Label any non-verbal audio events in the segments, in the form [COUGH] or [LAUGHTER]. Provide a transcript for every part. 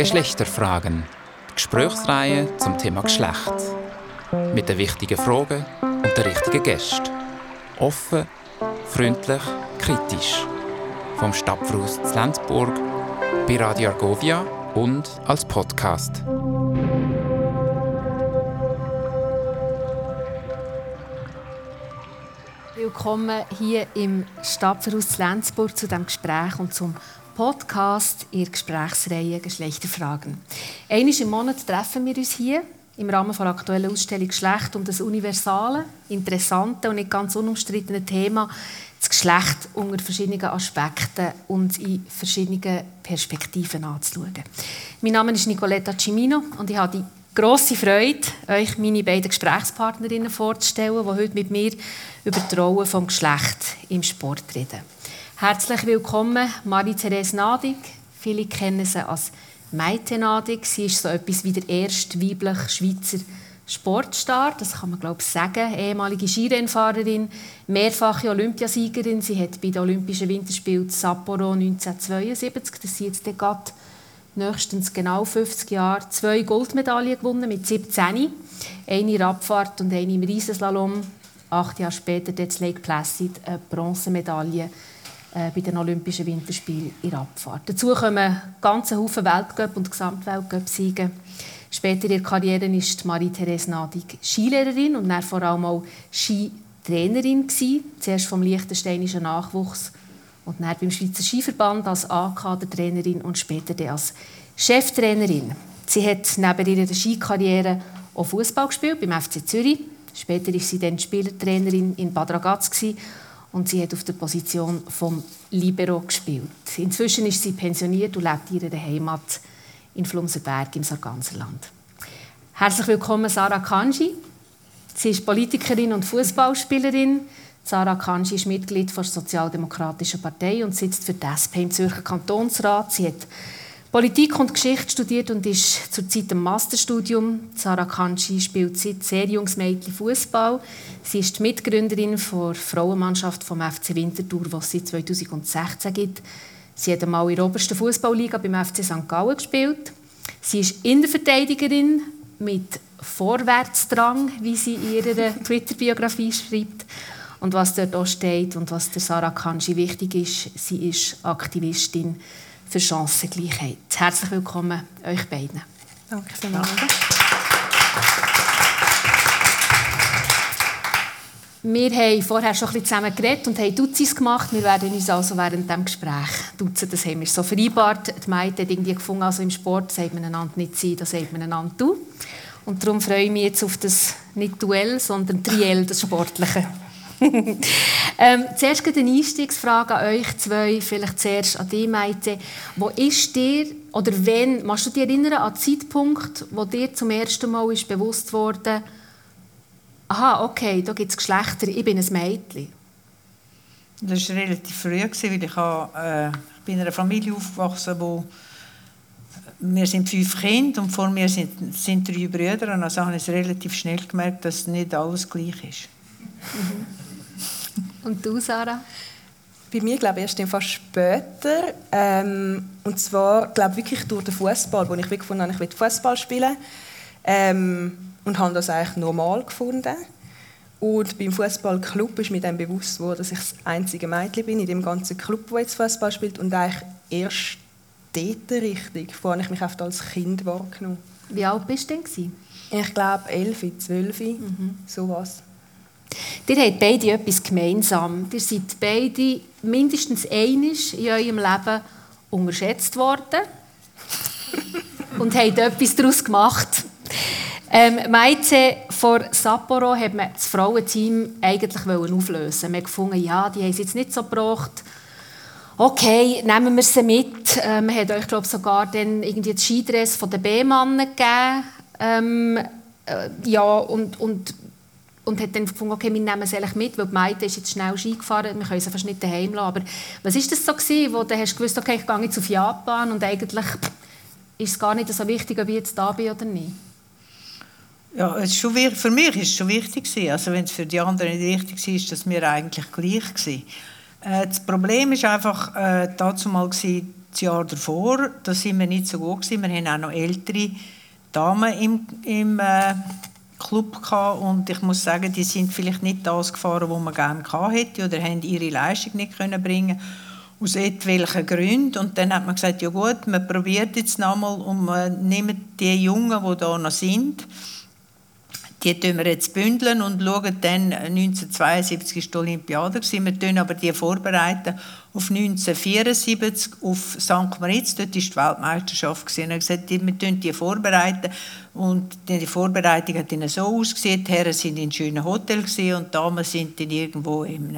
Geschlechterfragen. Die Gesprächsreihe zum Thema Geschlecht. Mit den wichtigen Fragen und den richtigen Gästen. Offen, freundlich, kritisch. Vom Stadtfluss zu Lenzburg, bei Radio Argovia und als Podcast. Willkommen hier im Stadtverhaus Lenzburg zu dem Gespräch und zum Podcast in der Gesprächsreihe Geschlechterfragen. Einmal im Monat treffen wir uns hier im Rahmen der aktuellen Ausstellung Geschlecht um das universale, interessante und nicht ganz unumstrittene Thema das Geschlecht unter verschiedenen Aspekten und in verschiedenen Perspektiven anzuschauen. Mein Name ist Nicoletta Cimino und ich habe die grosse Freude, euch meine beiden Gesprächspartnerinnen vorzustellen, die heute mit mir über die Rolle des Geschlechts im Sport reden. Herzlich willkommen, Marie-Therese Nadig. Viele kennen sie als Maite Nadig. Sie ist so etwas wie der erste weibliche Schweizer Sportstar, das kann man glaube ich sagen, ehemalige Skirennfahrerin, mehrfache Olympiasiegerin. Sie hat bei den Olympischen Winterspielen Sapporo 1972, das sind jetzt gerade nächstens genau 50 Jahre, zwei Goldmedaillen gewonnen mit 17. Eine in Abfahrt und eine im Riesenslalom. Acht Jahre später hat Lake Placid eine Bronzemedaille bei den Olympischen Winterspielen in Abfahrt. Dazu kommen ganze Haufen Weltcup und Gesamtweltcup-Siege. Später in ihrer Karriere ist Marie-Therese Nadig Skilehrerin und dann vor allem auch Skitrainerin gewesen. Zuerst vom liechtensteinischen Nachwuchs und dann beim Schweizer Skiverband als A-Kader-Trainerin und später als Cheftrainerin. Sie hat neben ihrer Skikarriere auch Fußball gespielt beim FC Zürich. Später war sie dann Spielertrainerin in Bad Ragaz und sie hat auf der Position vom Libero gespielt. Inzwischen ist sie pensioniert und lebt in ihrer Heimat in Flumserberg im Sarganserland. Herzlich willkommen Sarah Kanji. Sie ist Politikerin und Fußballspielerin. Sarah Kanji ist Mitglied der Sozialdemokratischen Partei und sitzt für die SP im Zürcher Kantonsrat. Sie hat Politik und Geschichte studiert und ist zurzeit im Masterstudium. Sarah Kanji spielt seit sehr junges Mädchen Fußball. Sie ist Mitgründerin der Frauenmannschaft vom FC Winterthur, die es seit 2016 gibt. Sie hat einmal in der obersten Fußballliga beim FC St. Gallen gespielt. Sie ist Innenverteidigerin mit Vorwärtsdrang, wie sie in ihrer [LAUGHS] Twitter-Biografie schreibt. Und was dort auch steht und was der Sarah Kanji wichtig ist, sie ist Aktivistin für Chancengleichheit. Herzlich willkommen euch beiden. Danke vielmals. Wir haben vorher schon ein bisschen zusammen geredet und haben Duzis gemacht. Wir werden uns also während dem Gespräch duzen. Das haben wir so vereinbart. Die Maite hat irgendwie gefunden, also im Sport sagt man einander nicht «sie», da sagt man einander «du». Und darum freue ich mich jetzt auf das nicht Duell, sondern Triell, das Sportliche. [LAUGHS] ähm, zuerst eine Einstiegsfrage an euch zwei, vielleicht zuerst an dich, Maite. Wo ist dir, oder wenn, machst du dich erinnern an den Zeitpunkt, wo dir zum ersten Mal ist bewusst wurde, aha, okay, da gibt es Geschlechter, ich bin ein Mädchen? Das war relativ früh, weil ich, habe, äh, ich bin in einer Familie aufgewachsen, wo wir sind fünf Kinder und vor mir sind, sind drei Brüder. Und also habe ich relativ schnell gemerkt, dass nicht alles gleich ist. Mhm. [LAUGHS] Und du, Sarah? Bei mir glaube ich erst fast später. Ähm, und zwar glaube wirklich durch den Fußball, wo ich gefunden habe, ich will Fußball spielen ähm, und habe das eigentlich normal gefunden. Und beim Fußballclub ist mir dann bewusst geworden, dass ich das einzige Mädchen bin in dem ganzen Club, wo jetzt Fußball spielt und eigentlich erst dort richtig, vorher ich mich oft als Kind wahrgenommen. Wie alt bist du denn? Ich glaube 11, 12, mhm. sowas. Ihr habt beide etwas gemeinsam. Ihr seid beide mindestens einisch in eurem Leben unterschätzt worden [LAUGHS] und habt etwas daraus gemacht. Ähm, Meize vor Sapporo hat man das Frauenteam eigentlich auflösen. Man gefunden, ja, die haben es jetzt nicht so gebracht. Okay, nehmen wir sie mit. Ähm, man hat euch glaube sogar dann irgendwie das Skidress von den B-Mannen gegeben. Ähm, äh, ja, und, und und hat dann gefunden, okay, wir nehmen sie eigentlich mit, weil die Maite ist jetzt schnell Ski gefahren, wir können sie fast nicht daheim lassen. Aber was war das so gewesen, wo du hast gewusst, okay, ich gehe jetzt auf Japan und eigentlich ist es gar nicht so wichtig, ob ich jetzt da bin oder nicht? Ja, es schon, für mich ist es schon wichtig Also wenn es für die anderen nicht wichtig war, ist das mir eigentlich gleich gewesen. Äh, das Problem ist einfach äh, dazu mal gewesen, das Jahr davor, da sind wir nicht so gut gewesen. Wir haben auch noch ältere Damen im, im äh, Club gehabt und ich muss sagen, die sind vielleicht nicht das gefahren, was man gerne gehabt hätte oder haben ihre Leistung nicht können bringen aus etwelchen Gründen. Und dann hat man gesagt, ja gut, man probiert jetzt nochmal und man nimmt die Jungen, die da noch sind, die tun wir jetzt bündeln und schauen dann, 1972 war die Olympiade, wir tun aber die vorbereiten auf 1974 auf St. Moritz, dort war die Weltmeisterschaft. Gewesen. Hat gesagt, wir tun die vorbereiten und die Vorbereitung hat dann so ausgesehen, die Herren sind in schönen Hotel und die Damen sind dann irgendwo im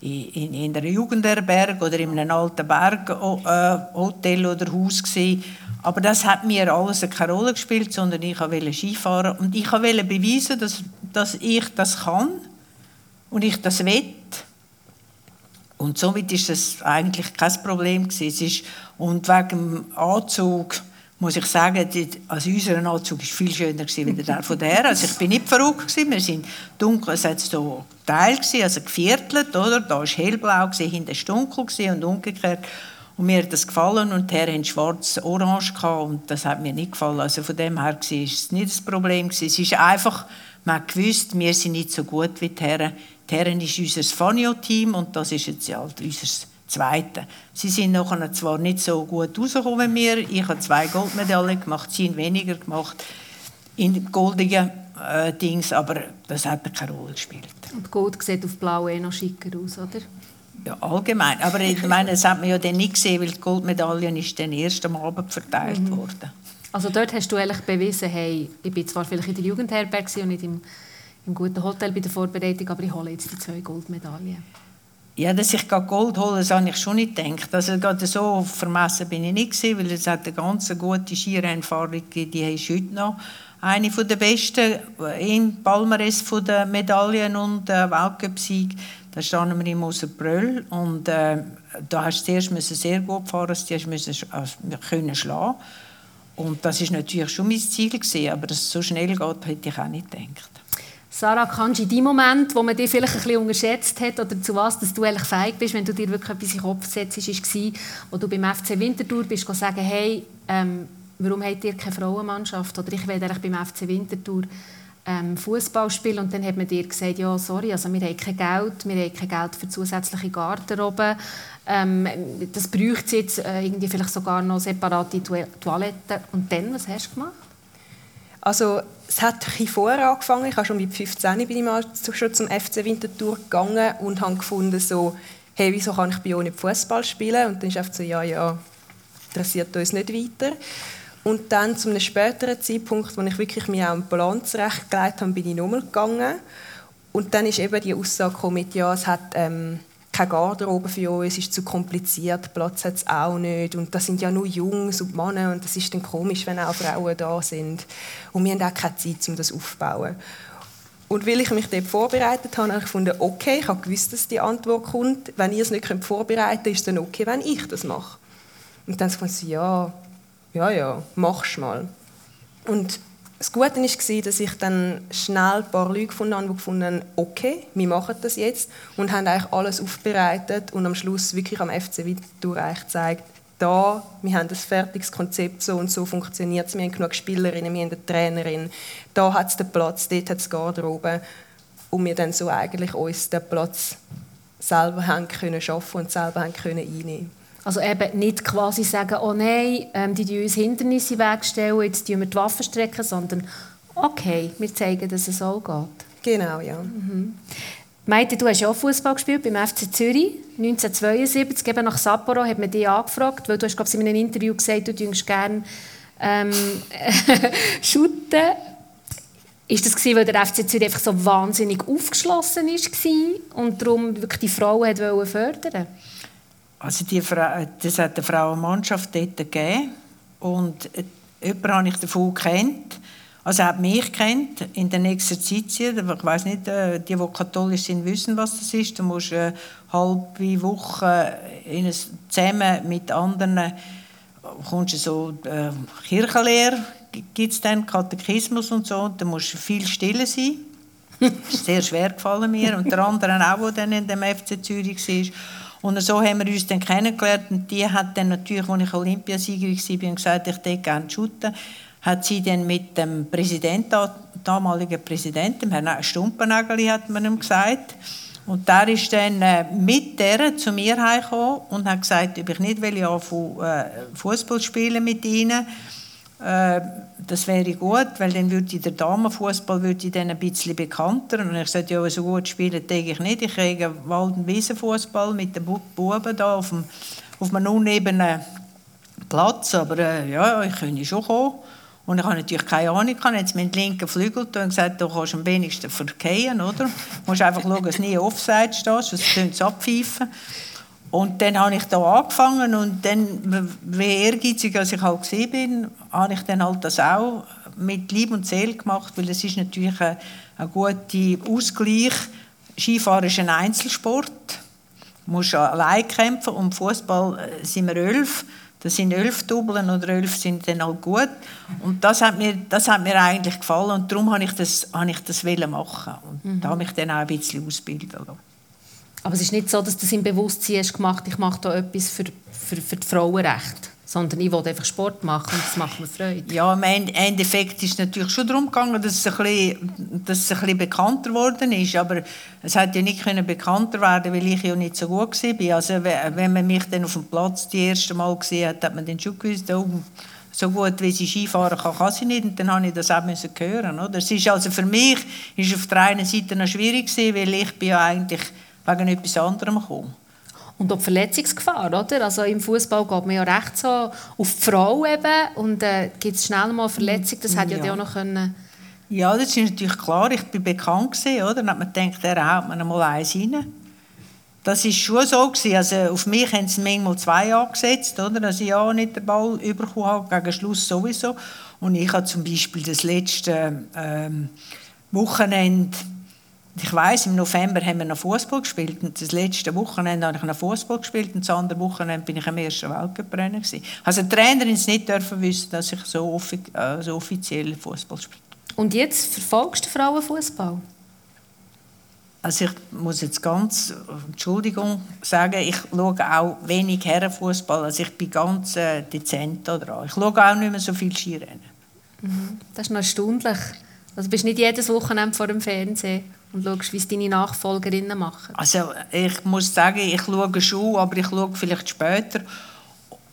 in, in der Jugendherberge oder in einem alten Berghotel äh, oder Haus gewesen. Aber das hat mir alles keine Rolle gespielt, sondern ich wollte Skifahren und ich wollte beweisen, dass, dass ich das kann und ich das will. Und somit ist das eigentlich kein Problem gewesen. Es ist, und wegen dem Anzug muss ich sagen, also unser Anzug war viel schöner gewesen als der von der. Also ich bin nicht verrückt gewesen. Wir sind dunkel, es hat so Teil gewesen, also geviertelt, oder? Da war hellblau gewesen, hinten war dunkel gewesen und umgekehrt. Und mir hat das gefallen und die Herren schwarz-orange und das hat mir nicht gefallen. Also von dem her war es nicht das Problem. Es ist einfach, man hat gewusst, wir sind nicht so gut wie die Herren. Die Herren ist unser Fanio-Team und das ist jetzt halt unser Zweite. Sie sind nachher zwar nicht so gut rausgekommen wie wir. Ich habe zwei Goldmedaillen gemacht, sie haben weniger gemacht in goldigen äh, Dings, aber das hat keine Rolle gespielt. Und Gold sieht auf Blau eh noch schicker aus, oder? Ja, allgemein. Aber ich meine, das hat man ja dann nicht gesehen, weil die Goldmedaille ist dann erst am Abend verteilt mhm. worden. Also dort hast du eigentlich bewiesen, hey, ich bin zwar vielleicht in der Jugendherberge und nicht im, im guten Hotel bei der Vorbereitung, aber ich hole jetzt die zwei Goldmedaillen. Ja, dass ich Gold hole, das habe ich schon nicht gedacht. Also gerade so vermessen bin ich nicht gewesen, weil es hat eine ganz gute Skirennfahrer gegeben, die ist heute noch eine der besten im Palmares der Medaillen und äh, Weltcup-Sieg. Da standen wir im Moserbröll und äh, da hast du zuerst sehr gut fahren, du musst also, können schlagen. Und das ist natürlich schon mein Ziel gewesen, aber dass es so schnell geht, hätte ich auch nicht gedacht. Sarah Kanji, dein Moment, wo man dich vielleicht ein bisschen unterschätzt hat oder zu was dass du eigentlich fähig bist, wenn du dir wirklich etwas in den Kopf setzt, war, wo du beim FC Winterthur bist, sagen, hey, ähm, warum habt ihr keine Frauenmannschaft? Oder ich will eigentlich beim FC Winterthur ähm, Fußball spielen und dann hat man dir gesagt, ja, sorry, also wir haben kein Geld, wir haben kein Geld für zusätzliche Garderobe. Ähm, das bräuchte jetzt äh, irgendwie vielleicht sogar noch separate Toiletten. Und dann, was hast du gemacht? Also es hat ein vorher angefangen. Ich habe schon mit 15 bin ich mal schon zum FC Winterthur gegangen und habe gefunden so, hey, wieso kann ich bei euch nicht Fußball spielen? Und dann ist einfach so, ja, ja, interessiert uns nicht weiter. Und dann zu einem späteren Zeitpunkt, wo ich wirklich mir auch einen Plan zurechtgelegt habe, bin ich nochmal gegangen. Und dann ist eben die Aussage gekommen, ja, es hat ähm, keine Garderobe für uns, ist zu kompliziert, Platz hat es auch nicht. Und das sind ja nur Jungs und Männer und das ist dann komisch, wenn auch Frauen da sind. Und wir haben auch keine Zeit, um das aufzubauen. Und weil ich mich dort vorbereitet habe, habe ich gefunden, okay, ich habe gewusst, dass die Antwort kommt. Wenn ihr es nicht vorbereiten könnt, ist es dann okay, wenn ich das mache. Und dann ich gesagt, ja, ja, ja, mach's mal. Und das Gute war, dass ich dann schnell ein paar Leute gefunden habe, die gefunden okay, wir machen das jetzt und haben eigentlich alles aufbereitet und am Schluss wirklich am FC Winterthur gezeigt, da, wir haben ein fertiges Konzept, so und so funktioniert es, wir haben genug Spielerinnen, wir haben eine Trainerin, da hat es den Platz, dort hat es Garderobe und wir dann so eigentlich uns den Platz selber haben können schaffen und selber haben können einnehmen also eben nicht quasi sagen, oh nein, ähm, die stellen uns Hindernisse wegstellen, jetzt strecken wir die Waffen strecken, sondern okay, wir zeigen, dass es so geht. Genau, ja. Mhm. Meinte, du hast ja auch Fußball gespielt beim FC Zürich 1972. Eben nach Sapporo hat man dich angefragt, weil du hast glaube ich, in einem Interview gesagt, du würdest gerne ähm, [LAUGHS] shooten. Ist das gewesen, weil der FC Zürich einfach so wahnsinnig aufgeschlossen war und darum wirklich die Frauen fördern wollte? Also die Frau, das hat eine Frauenmannschaft dort gegeben und jemanden habe ich davon kennt. Also er hat mich kennt in den Exerzitien. Ich weiß nicht, äh, die, die katholisch sind, wissen, was das ist. Du musst eine halbe Woche in ein, zusammen mit anderen kommst du so äh, Kirchenlehre gibt es dann Katechismus und so. Und da musst du viel stille sein. Das [LAUGHS] ist sehr schwer gefallen mir. Und der andere auch, der dann in dem FC Zürich war. Und so haben wir uns dann kennengelernt und die hat dann natürlich, als ich Olympiasiegerin war, gesagt, ich würde gerne shooten, hat sie dann mit dem Präsidenten, damaligen Präsidenten, Herrn Stumpenageli, hat man ihm gesagt, und der ist dann äh, mit der zu mir heimgekommen und hat gesagt, ob ich nicht will anfangen, äh, Fußball spielen mit ihnen. Äh, das wäre gut, weil dann würde der Damenfußball würde dann ein bisschen bekannter. Und ich sagte, ja, so gut spielen denke ich nicht. Ich kriege Wald- und Wiesenfußball mit den Buben da auf, dem, auf einem unebenen Platz. Aber äh, ja, ich könnte schon kommen. Und ich habe natürlich keine Ahnung, ich habe jetzt mit dem linken Flügel und gesagt, du kannst am wenigsten verkehren, oder? Du musst einfach schauen, dass du nie offside stehst, sonst tönt es abpfeifen. Und dann habe ich da angefangen und dann, wie ehrgeizig als ich halt gesehen bin, habe ich dann halt das auch mit Liebe und Seele gemacht, weil es ist natürlich ein, ein guter Ausgleich. Skifahren ist ein Einzelsport, du musst allein kämpfen und Fußball äh, sind wir elf. Das sind elf Doublen oder elf sind dann halt gut. Und das hat mir, das hat mir eigentlich gefallen und darum habe ich das, habe ich das machen. Und mhm. da habe ich dann auch ein bisschen ausbilden lassen. Aber es ist nicht so, dass das im Bewusstsein hast gemacht, ich mache da etwas für, für, für die Frauenrechte sondern ich wollte einfach Sport machen und das macht mir Freude. Ja, im Endeffekt ist es natürlich schon darum gegangen, dass es ein bisschen, dass es ein bisschen bekannter geworden ist, aber es hätte ja nicht können bekannter werden weil ich ja nicht so gut war. Also wenn man mich dann auf dem Platz das erste Mal gesehen hat, hat man dann schon gewusst, oh, so gut wie sie Skifahren kann, kann sie nicht. Und dann habe ich das auch hören. Oder? Es ist also für mich ist auf der einen Seite noch schwierig gewesen, weil ich bin ja eigentlich wegen etwas anderem gekommen. Und auch Verletzungsgefahr, oder? Also im Fußball geht man ja recht so auf die Frau eben und äh, gibt es schnell mal Verletzung, das hätte ja, ja auch noch können... Ja, das ist natürlich klar, ich bin bekannt gewesen, oder? Dann hat man gedacht, der haut man mal eins rein. Das war schon so gewesen. Also auf mich haben sie manchmal zwei angesetzt, oder? Dass ich ja nicht den Ball bekommen habe, gegen Schluss sowieso. Und ich habe zum Beispiel das letzte ähm, Wochenende ich weiß, im November haben wir noch Fußball gespielt und das letzte Wochenende habe ich noch Fußball gespielt und das andere Wochenende bin ich am ersten Weltcuprennen gewesen. Also die Trainerin nicht dürfen wissen, dass ich so, offi äh, so offiziell Fußball spiele. Und jetzt verfolgst du Frauenfußball? Also ich muss jetzt ganz Entschuldigung sagen, ich schaue auch wenig Herrenfußball. Also ich bin ganz äh, dezent dran. Ich schaue auch nicht mehr so viel Skirennen. Mhm. Das ist noch erstaunlich. Also bist nicht jedes Wochenende vor dem Fernsehen und schaust, wie es deine Nachfolgerinnen machen? Also ich muss sagen, ich schaue schon, aber ich schaue vielleicht später.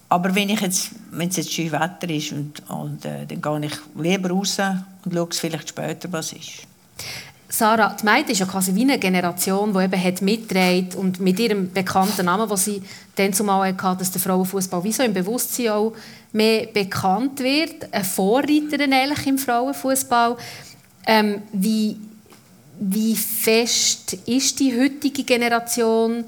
Aber wenn, ich jetzt, es jetzt schön Wetter ist, und, und äh, dann gehe ich lieber raus und schaue es vielleicht später, was ist. Sarah, die Mädchen ist ja quasi wie eine Generation, die eben hat mitgetragen und mit ihrem bekannten Namen, den sie dann zumal hatte, dass der Frauenfußball wie so im Bewusstsein auch mehr bekannt wird, eine Vorreiterin eigentlich im Frauenfußball. Ähm, wie, wie fest ist die heutige Generation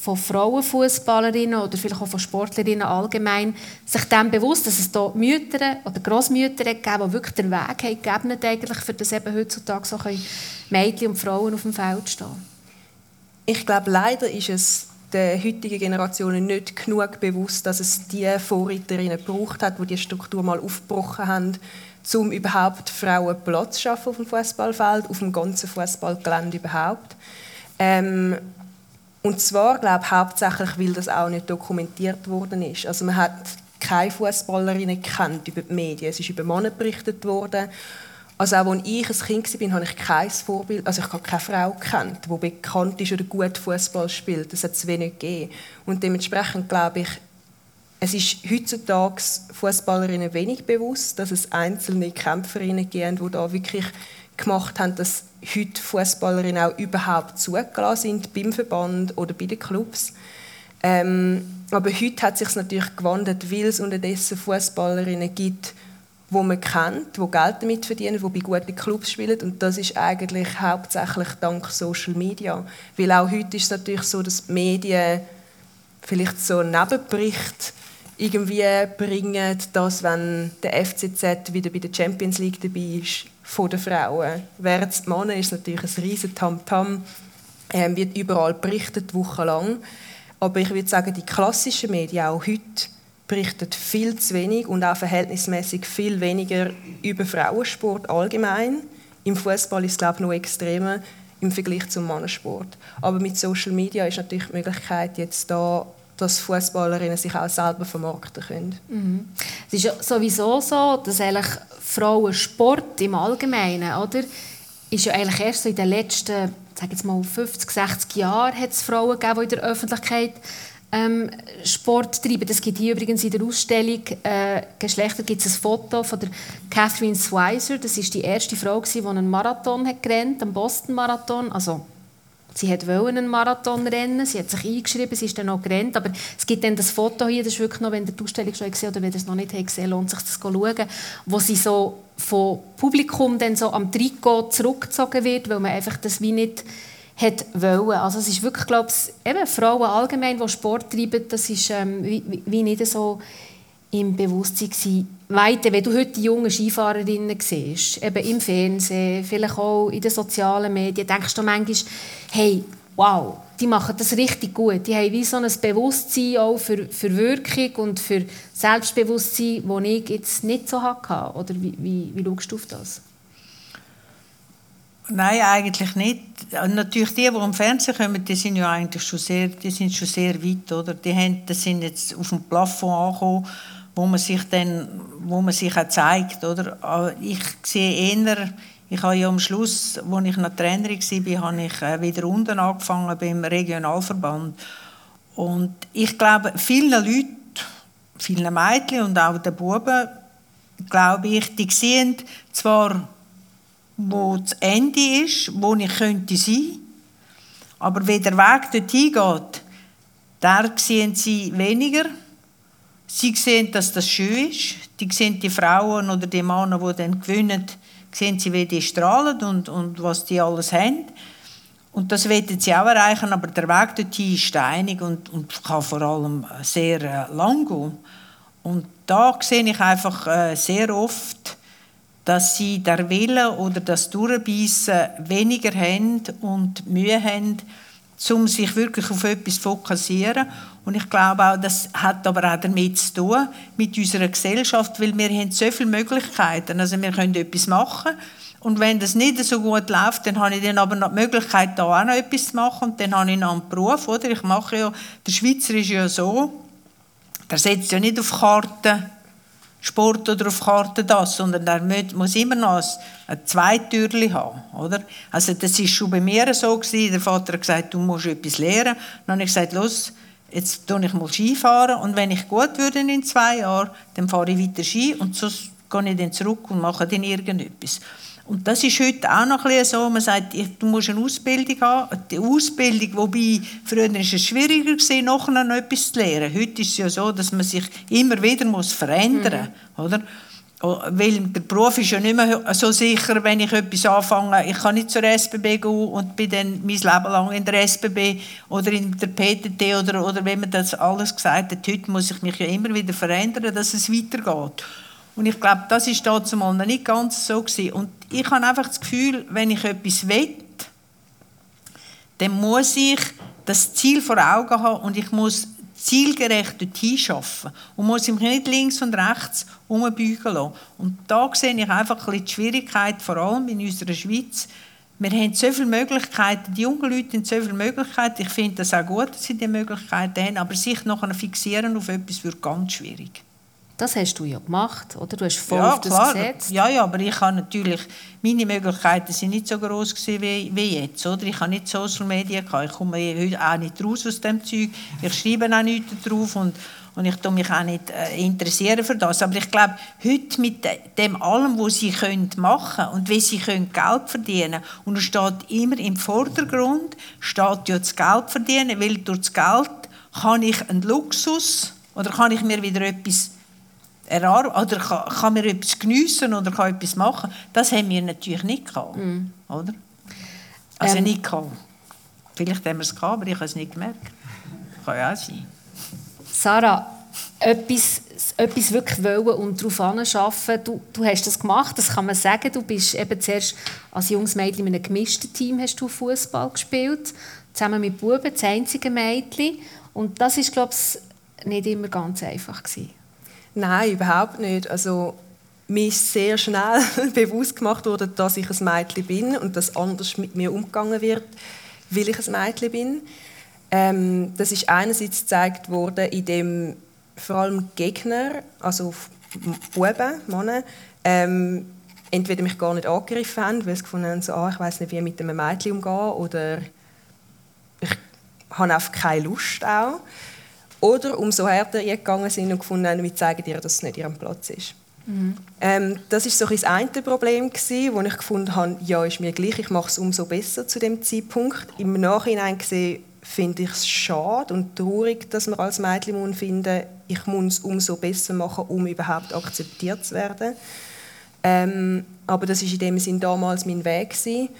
von Frauenfußballerinnen oder vielleicht auch von Sportlerinnen allgemein sich dem bewusst, dass es da Mütter oder Großmütter gegeben die wirklich den Weg haben gegeben, eigentlich, für das eben heutzutage so Mädchen und Frauen auf dem Feld stehen? Ich glaube, leider ist es der heutigen Generation nicht genug bewusst, dass es die Vorreiterinnen gebraucht hat, die die Struktur mal aufgebrochen haben um überhaupt Frauen Platz zu schaffen auf dem Fußballfeld, auf dem ganzen Fußballgelände überhaupt. Ähm, und zwar, glaube ich, hauptsächlich, weil das auch nicht dokumentiert worden ist. Also man hat keine Fußballerinnen kennt über die Medien. Es ist über Männer berichtet worden. Also auch als ich ein Kind war, habe ich kein Vorbild, also ich habe keine Frau kennt, die bekannt ist oder gut Fußball spielt. Das hat es wenig gegeben. Und dementsprechend glaube ich, es ist heutzutage Fußballerinnen wenig bewusst, dass es einzelne Kämpferinnen gibt, die da wirklich gemacht haben, dass heute Fußballerinnen auch überhaupt zugelassen sind beim Verband oder bei den Clubs. Ähm, aber heute hat sich natürlich gewandelt, weil es unterdessen Fußballerinnen gibt, wo man kennt, wo Geld damit verdienen, die bei guten Clubs spielen und das ist eigentlich hauptsächlich dank Social Media, weil auch heute ist es natürlich so, dass die Medien vielleicht so Nebenberichte irgendwie bringen, dass wenn der FCZ wieder bei der Champions League dabei ist, von den Frauen. Während es Männer ist natürlich ein riesen Tamtam, ähm, wird überall berichtet, wochenlang. Aber ich würde sagen, die klassischen Medien auch heute berichten viel zu wenig und auch verhältnismäßig viel weniger über Frauensport allgemein. Im Fußball ist es glaube ich noch extremer. im Vergleich zum Mannensport. Aber mit Social Media ist natürlich die Möglichkeit jetzt da, dass Fußballerinnen sich auch selber vermarkten können. Mhm. Es ist ja sowieso so, dass eigentlich Frauensport im Allgemeinen, oder, ist ja eigentlich erst so in den letzten, sag jetzt mal 50, 60 Jahren hat es Frauen gegeben, die in der Öffentlichkeit ähm, Sport treiben. Das gibt hier übrigens in der Ausstellung äh, Geschlechter gibt es ein Foto von der Catherine Swizer. Das ist die erste Frau, die einen Marathon hat gerannt, einen Boston Marathon. Also sie hat einen Marathon rennen, sie hat sich eingeschrieben, sie ist dann noch gerannt, aber es gibt dann das Foto hier, das ist wirklich noch, wenn ihr die Ausstellung schon gesehen oder wenn ihr es noch nicht gesehen lohnt sich das zu schauen, wo sie so vom Publikum dann so am Trikot zurückgezogen wird, weil man einfach das wie nicht hat wollen. Also es ist wirklich, glaube ich, eben Frauen allgemein, die Sport treiben, das ist ähm, wie, wie nicht so im Bewusstsein gewesen. Weiter, wenn du heute die jungen Skifahrerinnen siehst, eben im Fernsehen, vielleicht auch in den sozialen Medien, denkst du manchmal, hey, wow, die machen das richtig gut. Die haben wie so ein Bewusstsein auch für, für Wirkung und für Selbstbewusstsein, das ich jetzt nicht so hatte. Oder wie, wie, wie schaust du auf das? Nein, eigentlich nicht. Natürlich die, die im Fernsehen kommen, die sind ja eigentlich schon sehr, die sind schon sehr weit, oder? Die, haben, die sind jetzt auf dem Plafond angekommen, wo man sich dann, wo man sich auch zeigt, oder? Ich sehe eher, ich habe ja am Schluss, als ich noch Trainerin war, habe ich äh, wieder unten angefangen beim Regionalverband. Und ich glaube, vielen Leuten, vielen Mädchen und auch den Buben, glaube ich, die sehen zwar wo das Ende ist, wo ich könnte sein. Aber wenn der Weg dorthin geht, da sehen sie weniger. Sie sehen, dass das schön ist. Die sehen die Frauen oder die Männer, die dann gewinnen, sehen sie, wie die strahlen und, und was die alles haben. Und das wollen sie auch erreichen, aber der Weg dorthin ist steinig und, und kann vor allem sehr äh, lang gehen. Und da sehe ich einfach äh, sehr oft, dass sie der Wille oder das Durchbeissen weniger haben und Mühe haben, um sich wirklich auf etwas zu fokussieren. Und ich glaube auch, das hat aber auch damit zu tun, mit unserer Gesellschaft, weil wir haben so viele Möglichkeiten. Also wir können etwas machen und wenn das nicht so gut läuft, dann habe ich dann aber noch die Möglichkeit, da auch noch etwas zu machen und dann habe ich noch einen Beruf, oder? Ich mache ja, der Schweizer ist ja so, der setzt ja nicht auf Karten, Sport oder auf Karte das, sondern er muss immer noch ein Zweitürchen haben, oder? Also das ist schon bei mir so gewesen. Der Vater hat gesagt, du musst etwas lernen. Dann habe ich gesagt, los, jetzt tue ich mal Skifahren und wenn ich gut würde in zwei Jahren, dann fahre ich weiter Ski und sonst gehe ich dann zurück und mache dann irgendetwas. Und das ist heute auch noch ein so, man sagt, du musst eine Ausbildung haben. Die Ausbildung, wobei früher war es schwieriger nachher noch etwas zu lernen. Heute ist es ja so, dass man sich immer wieder muss verändern muss, mhm. oder? Oh, weil der Beruf ist ja nicht mehr so sicher, wenn ich etwas anfange. Ich kann nicht zur SBB gehen und bin dann mein Leben lang in der SBB oder in der PTT oder, oder wenn man das alles gesagt hat. Heute muss ich mich ja immer wieder verändern, dass es weitergeht. Und ich glaube, das dazu mal noch nicht ganz so gewesen. Und ich habe einfach das Gefühl, wenn ich etwas will, dann muss ich das Ziel vor Augen haben und ich muss zielgerecht dorthin arbeiten und muss mich nicht links und rechts umbeugen lassen. Und da sehe ich einfach ein die Schwierigkeit, vor allem in unserer Schweiz. Wir haben so viele Möglichkeiten, die jungen Leute haben so viele Möglichkeiten. Ich finde das auch gut, dass sie diese Möglichkeiten haben, aber sich nachher fixieren auf etwas wird ganz schwierig. Das hast du ja gemacht, oder? Du hast voll ja, auf das klar. gesetzt. Ja, ja, aber ich habe natürlich, meine Möglichkeiten sind nicht so groß wie, wie jetzt, oder? Ich habe nicht Social Media gehabt. Ich komme heute auch nicht raus aus dem Zeug. Ich schreibe auch nichts drauf und, und ich tue mich auch nicht äh, interessieren für das. Aber ich glaube, heute mit dem allem, was sie können machen und wie sie können Geld verdienen und es steht immer im Vordergrund, steht ja das Geld verdienen, weil durch das Geld kann ich einen Luxus oder kann ich mir wieder etwas oder kann, kann man etwas geniessen oder kann etwas machen. Das haben wir natürlich nicht gehabt, mm. oder? Also ähm. nicht gehabt. Vielleicht haben wir es gehabt, aber ich habe es nicht gemerkt. Kann ja auch sein. Sarah, etwas, etwas wirklich wollen und darauf arbeiten. Du, du hast das gemacht, das kann man sagen. Du bist eben zuerst als junges Mädchen in einem gemischten Team hast du Fußball gespielt, zusammen mit Buben, das einzige Mädchen. Und das ist, glaube ich, nicht immer ganz einfach gewesen. Nein, überhaupt nicht. Also mir sehr schnell [LAUGHS] bewusst gemacht wurde, dass ich ein Mädchen bin und dass anders mit mir umgegangen wird, weil ich ein Mädchen bin. Ähm, das ist einerseits gezeigt worden, indem vor allem Gegner, also Buben, Männer, ähm, entweder mich gar nicht angegriffen haben, weil sie gefunden haben, so, ah, ich weiß nicht, wie ich mit einem Mädchen umgehe, oder ich habe einfach keine Lust auch. Oder umso härter gegangen sind und gefunden haben, wie zeigen dir, dass es nicht ihrem Platz ist. Mhm. Ähm, das ist so das eine Problem gewesen, wo ich gefunden habe, ja, ist mir gleich, ich mache es umso besser zu dem Zeitpunkt. Im Nachhinein gesehen finde ich es schade und traurig, dass man als Mädchen finden ich muss es umso besser machen, um überhaupt akzeptiert zu werden. Ähm, aber das ist in dem Sinn damals mein Weg gewesen.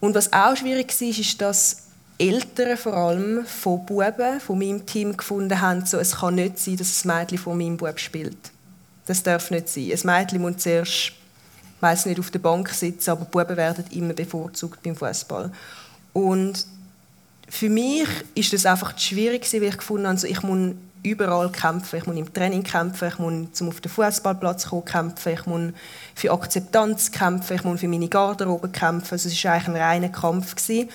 Und was auch schwierig war, ist, dass Eltern vor allem von Buben von meinem Team gefunden haben, so, es kann nicht sein, dass ein Mädchen von meinem Bub spielt. Das darf nicht sein. Ein Mädchen muss zuerst, weiß nicht, auf der Bank sitzen, aber Buben werden immer bevorzugt beim Fußball. Und für mich ist das einfach schwierig, weil ich gefunden habe, also ich muss überall kämpfen. Ich muss im Training kämpfen, ich muss zum auf den Fußballplatz kommen kämpfen, ich muss für Akzeptanz kämpfen, ich muss für meine Garderobe kämpfen. Also es war eigentlich ein reiner Kampf. Gewesen.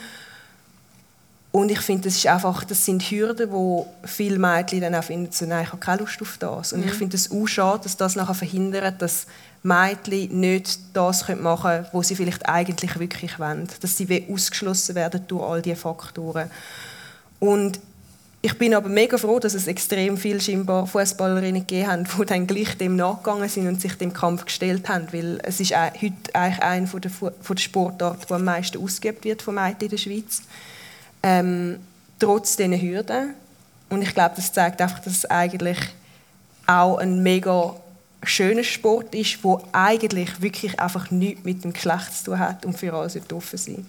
Und ich finde, das, ist einfach, das sind Hürden, wo viele Mädchen dann auch finden, so, nein, ich habe keine Lust auf das. Und mhm. ich finde es auch schade, dass das nachher verhindert, dass Mädchen nicht das machen können, was sie vielleicht eigentlich wirklich wollen. Dass sie ausgeschlossen werden durch all diese Faktoren. Und ich bin aber mega froh, dass es extrem viele scheinbar Fußballerinnen gegeben haben, die dann gleich dem nachgegangen sind und sich dem Kampf gestellt haben, weil es ist heute eigentlich eine von der, Sportarten, die am meisten ausgeübt wird von Mädchen in der Schweiz. Ähm, trotz diesen Hürden. Und ich glaube, das zeigt einfach, dass es eigentlich auch ein mega schöner Sport ist, wo eigentlich wirklich einfach nichts mit dem Geschlecht zu tun hat und für alle offen sein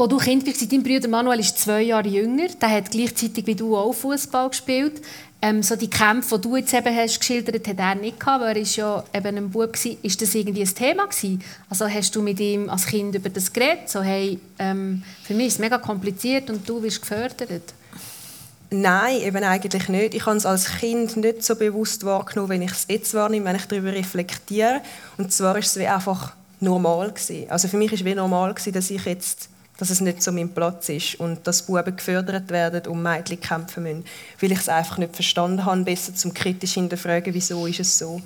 wo du Kind warst, dein Bruder Manuel ist zwei Jahre jünger. Der hat gleichzeitig wie du auch Fußball gespielt. Ähm, so die Kämpfe, die du jetzt eben hast geschildert, hat er nicht gehabt, weil er ist ja eben ein Bub war. Ist das irgendwie ein Thema gewesen? Also hast du mit ihm als Kind über das geredet? So, hey, ähm, für mich ist es mega kompliziert und du wirst gefördert. Nein, eben eigentlich nicht. Ich habe es als Kind nicht so bewusst wahrgenommen, wenn ich es jetzt wahrnehme, wenn ich darüber reflektiere. Und zwar ist es wie einfach normal gewesen. Also für mich ist es wie normal gewesen, dass ich jetzt dass es nicht so mein Platz ist und dass Buben gefördert werden und Mädchen kämpfen müssen, weil ich es einfach nicht verstanden habe, besser zum kritisch hinterfragen, wieso ist es so.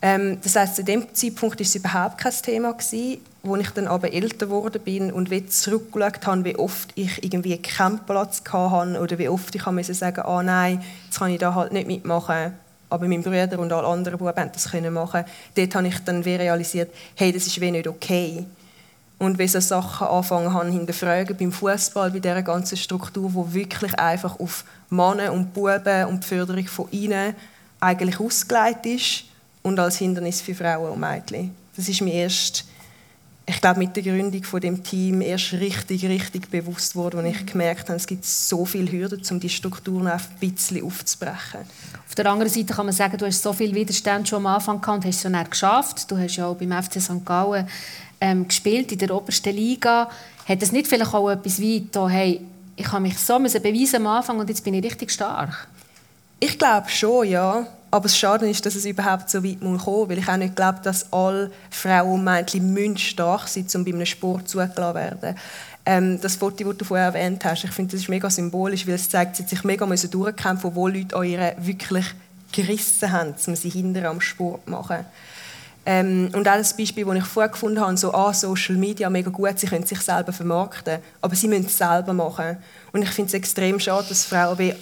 Ähm, das heißt, zu dem Zeitpunkt ist es überhaupt kein Thema gewesen, wo ich dann aber älter geworden bin und wie zurückgeschaut habe, wie oft ich irgendwie keinen Platz hatte oder wie oft ich musste sagen, ah nein, jetzt kann ich da halt nicht mitmachen, aber mein Bruder und alle anderen Buben haben das können machen. Dort habe ich dann realisiert, hey, das ist wie nicht okay und wie so Sachen anfangen haben hinterfragen beim Fußball, bei dieser ganzen Struktur, wo wirklich einfach auf Männer und Buben und die Förderung von ihnen eigentlich ausgelegt ist und als Hindernis für Frauen und Mädchen. Das ist mir erst, ich glaube, mit der Gründung von dem Team erst richtig, richtig bewusst worden, als ich gemerkt habe, es gibt so viele Hürden, um die Strukturen ein bisschen aufzubrechen. Auf der anderen Seite kann man sagen, du hast so viel Widerstand schon am Anfang gehabt und hast es ja geschafft. Du hast ja auch beim FC St. Gallen ähm, gespielt in der obersten Liga. Hat es nicht vielleicht auch etwas wie, da, hey, ich habe mich so beweisen am Anfang und jetzt bin ich richtig stark? Ich glaube schon, ja. Aber das Schade ist, dass es überhaupt so weit kommen muss, weil ich auch nicht glaube, dass alle Frauen und Mädchen stark sind, um bei einem Sport zugelassen werden. Ähm, das Foto, das du vorher erwähnt hast, ich finde, das ist mega symbolisch, weil es zeigt, sie sich mega durchkämpfen wo Leute an wirklich gerissen haben, um sie hinter am Sport zu machen. Ähm, und auch das Beispiel, das ich vorher gefunden habe, so ah, Social Media, mega gut, sie können sich selber vermarkten, aber sie müssen es selber machen. Und ich finde es extrem schade, dass Frauen wie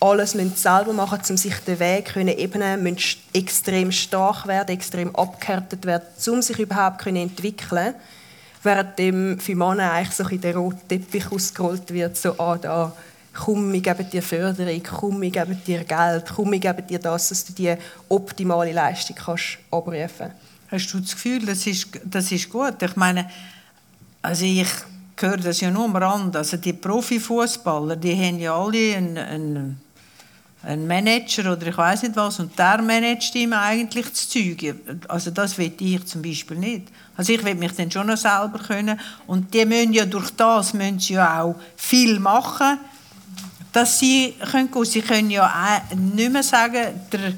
alles müssen selber machen um sich den Weg zu ebnen, müssen extrem stark werden, extrem abgehärtet werden, um sich überhaupt zu entwickeln während dem für Männer eigentlich so ein der rote Teppich ausgerollt wird, so ah, da, komm, wir geben dir Förderung, komm, wir geben dir Geld, komm, wir geben dir das, dass du die optimale Leistung kannst abrufen kannst. Hast du das Gefühl, das ist, das ist gut? Ich meine, also ich höre das ja nur am Rand. Also die Profifußballer, die haben ja alle einen, einen, einen Manager oder ich weiß nicht was und der managt ihm eigentlich das Zeug. Also das will ich zum Beispiel nicht. Also ich will mich dann schon noch selber können und die müssen ja durch das müssen ja auch viel machen, dass sie können Sie können ja nicht mehr sagen, der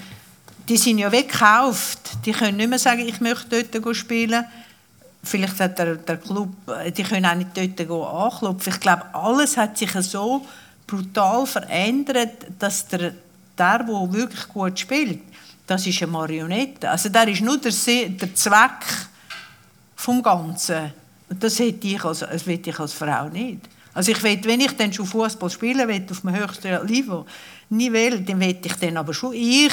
die sind ja weggekauft. Die können nicht mehr sagen, ich möchte dort spielen. Vielleicht hat der, der Club, die können auch nicht dort anklopfen. Ich glaube, alles hat sich so brutal verändert, dass der, der, der wirklich gut spielt, das ist eine Marionette. Also der ist nur der, der Zweck vom Ganzen. Das hätte ich als, das will ich als Frau nicht. Also ich will, wenn ich dann schon Fußball spielen will, auf dem höchsten Niveau, nie will, dann will ich dann aber schon ich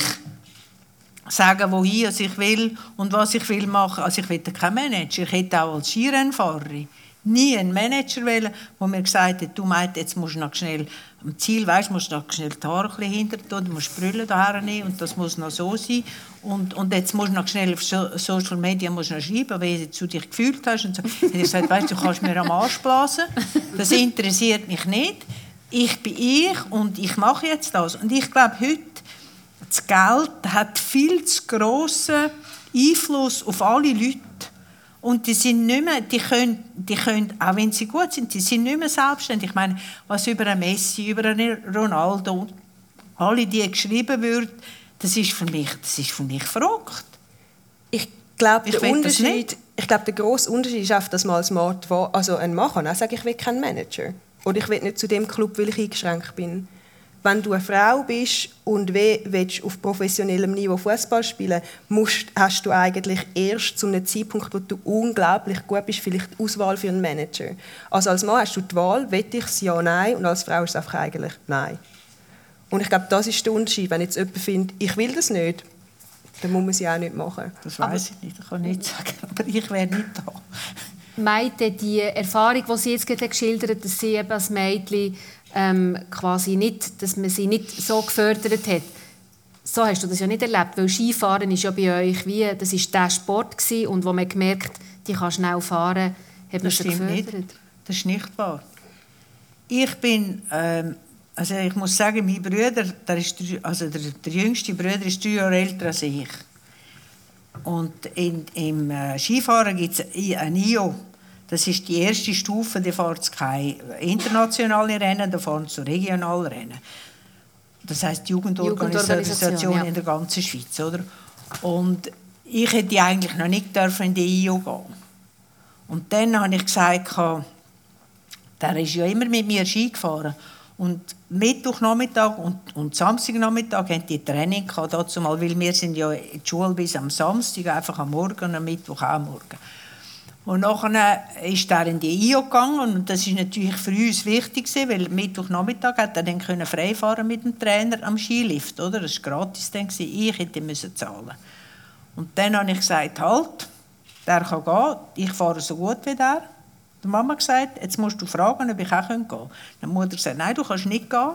sagen, wohin ich will und was ich will machen. Also ich will kein Manager. Ich hätte auch als Skirennfahrerin nie einen Manager wählen, der mir gesagt hat, du meinst, jetzt musst du noch schnell am Ziel, weißt, musst du noch schnell die Haare hinter tun, musst Brille daher nehmen und das muss noch so sein und, und jetzt musst du noch schnell auf Social Media musst noch schreiben, wie du dich gefühlt hast und so. Ich habe gesagt, weißt, du kannst mir am Arsch blasen, das interessiert mich nicht. Ich bin ich und ich mache jetzt das. Und ich glaube, heute das Geld hat viel zu grossen Einfluss auf alle Leute. Und die sind nicht mehr, die können, die können, auch wenn sie gut sind, die sind nicht mehr selbstständig. Ich meine, was über einen Messi, über einen Ronaldo, alle die geschrieben wird, das ist für mich, das ist für mich verrückt. Ich glaube, der Unterschied, ich glaube, der grosse Unterschied ist einfach, dass man als Mann, also ein Mann kann auch sagen, ich will keinen Manager. Oder ich will nicht zu dem Club, weil ich eingeschränkt bin wenn du eine Frau bist und willst auf professionellem Niveau Fußball spielen musst, hast du eigentlich erst zu einem Zeitpunkt, wo du unglaublich gut bist, vielleicht die Auswahl für einen Manager. Also als Mann hast du die Wahl, will ich es ja, nein, und als Frau ist es einfach eigentlich nein. Und ich glaube, das ist der Unterschied. Wenn jetzt jemand findet, ich will das nicht, dann muss man sie auch nicht machen. Das weiß ich nicht, ich kann nicht sagen, [LAUGHS] aber ich wäre nicht da. Meinte die Erfahrung, die Sie jetzt gerade geschildert haben, dass Sie eben als Mädchen ähm, quasi nicht, dass man sie nicht so gefördert hat. So hast du das ja nicht erlebt, weil Skifahren ist ja bei euch wie, das ist der Sport gewesen, und wo man gemerkt, die kann schnell fahren, hat man sie gefördert. Nicht. Das ist nicht wahr. Ich bin, ähm, also ich muss sagen, mein Bruder, der, ist, also der, der jüngste Bruder ist drei Jahre älter als ich. Und in, im äh, Skifahren gibt es ein IO, das ist die erste Stufe, die fährt keine internationale Rennen, da fahren zu regionalen Rennen. Das heißt Jugendorganisation, Jugendorganisation ja. in der ganzen Schweiz, oder? Und ich hätte eigentlich noch nicht dürfen in die EU gehen. Und dann habe ich gesagt, der ist ja immer mit mir Ski gefahren. Und Mittwochnachmittag und, und Samstagnachmittag haben die Training gehabt, dazu mal, weil wir sind ja in der Schule bis am Samstag, einfach am Morgen und am Mittwoch auch am Morgen. Und nachher ist er in die IO gegangen und das ist natürlich für uns wichtig weil Mittwochnachmittag hat er dann können freifahren mit dem Trainer am Skilift, oder? Das war gratis dann, ich hätte müssen zahlen. Und dann habe ich gesagt, halt, der kann gehen, ich fahre so gut wie der. Die Mama hat gesagt, jetzt musst du fragen, ob ich auch gehen kann. Die gesagt, nein, du kannst nicht gehen,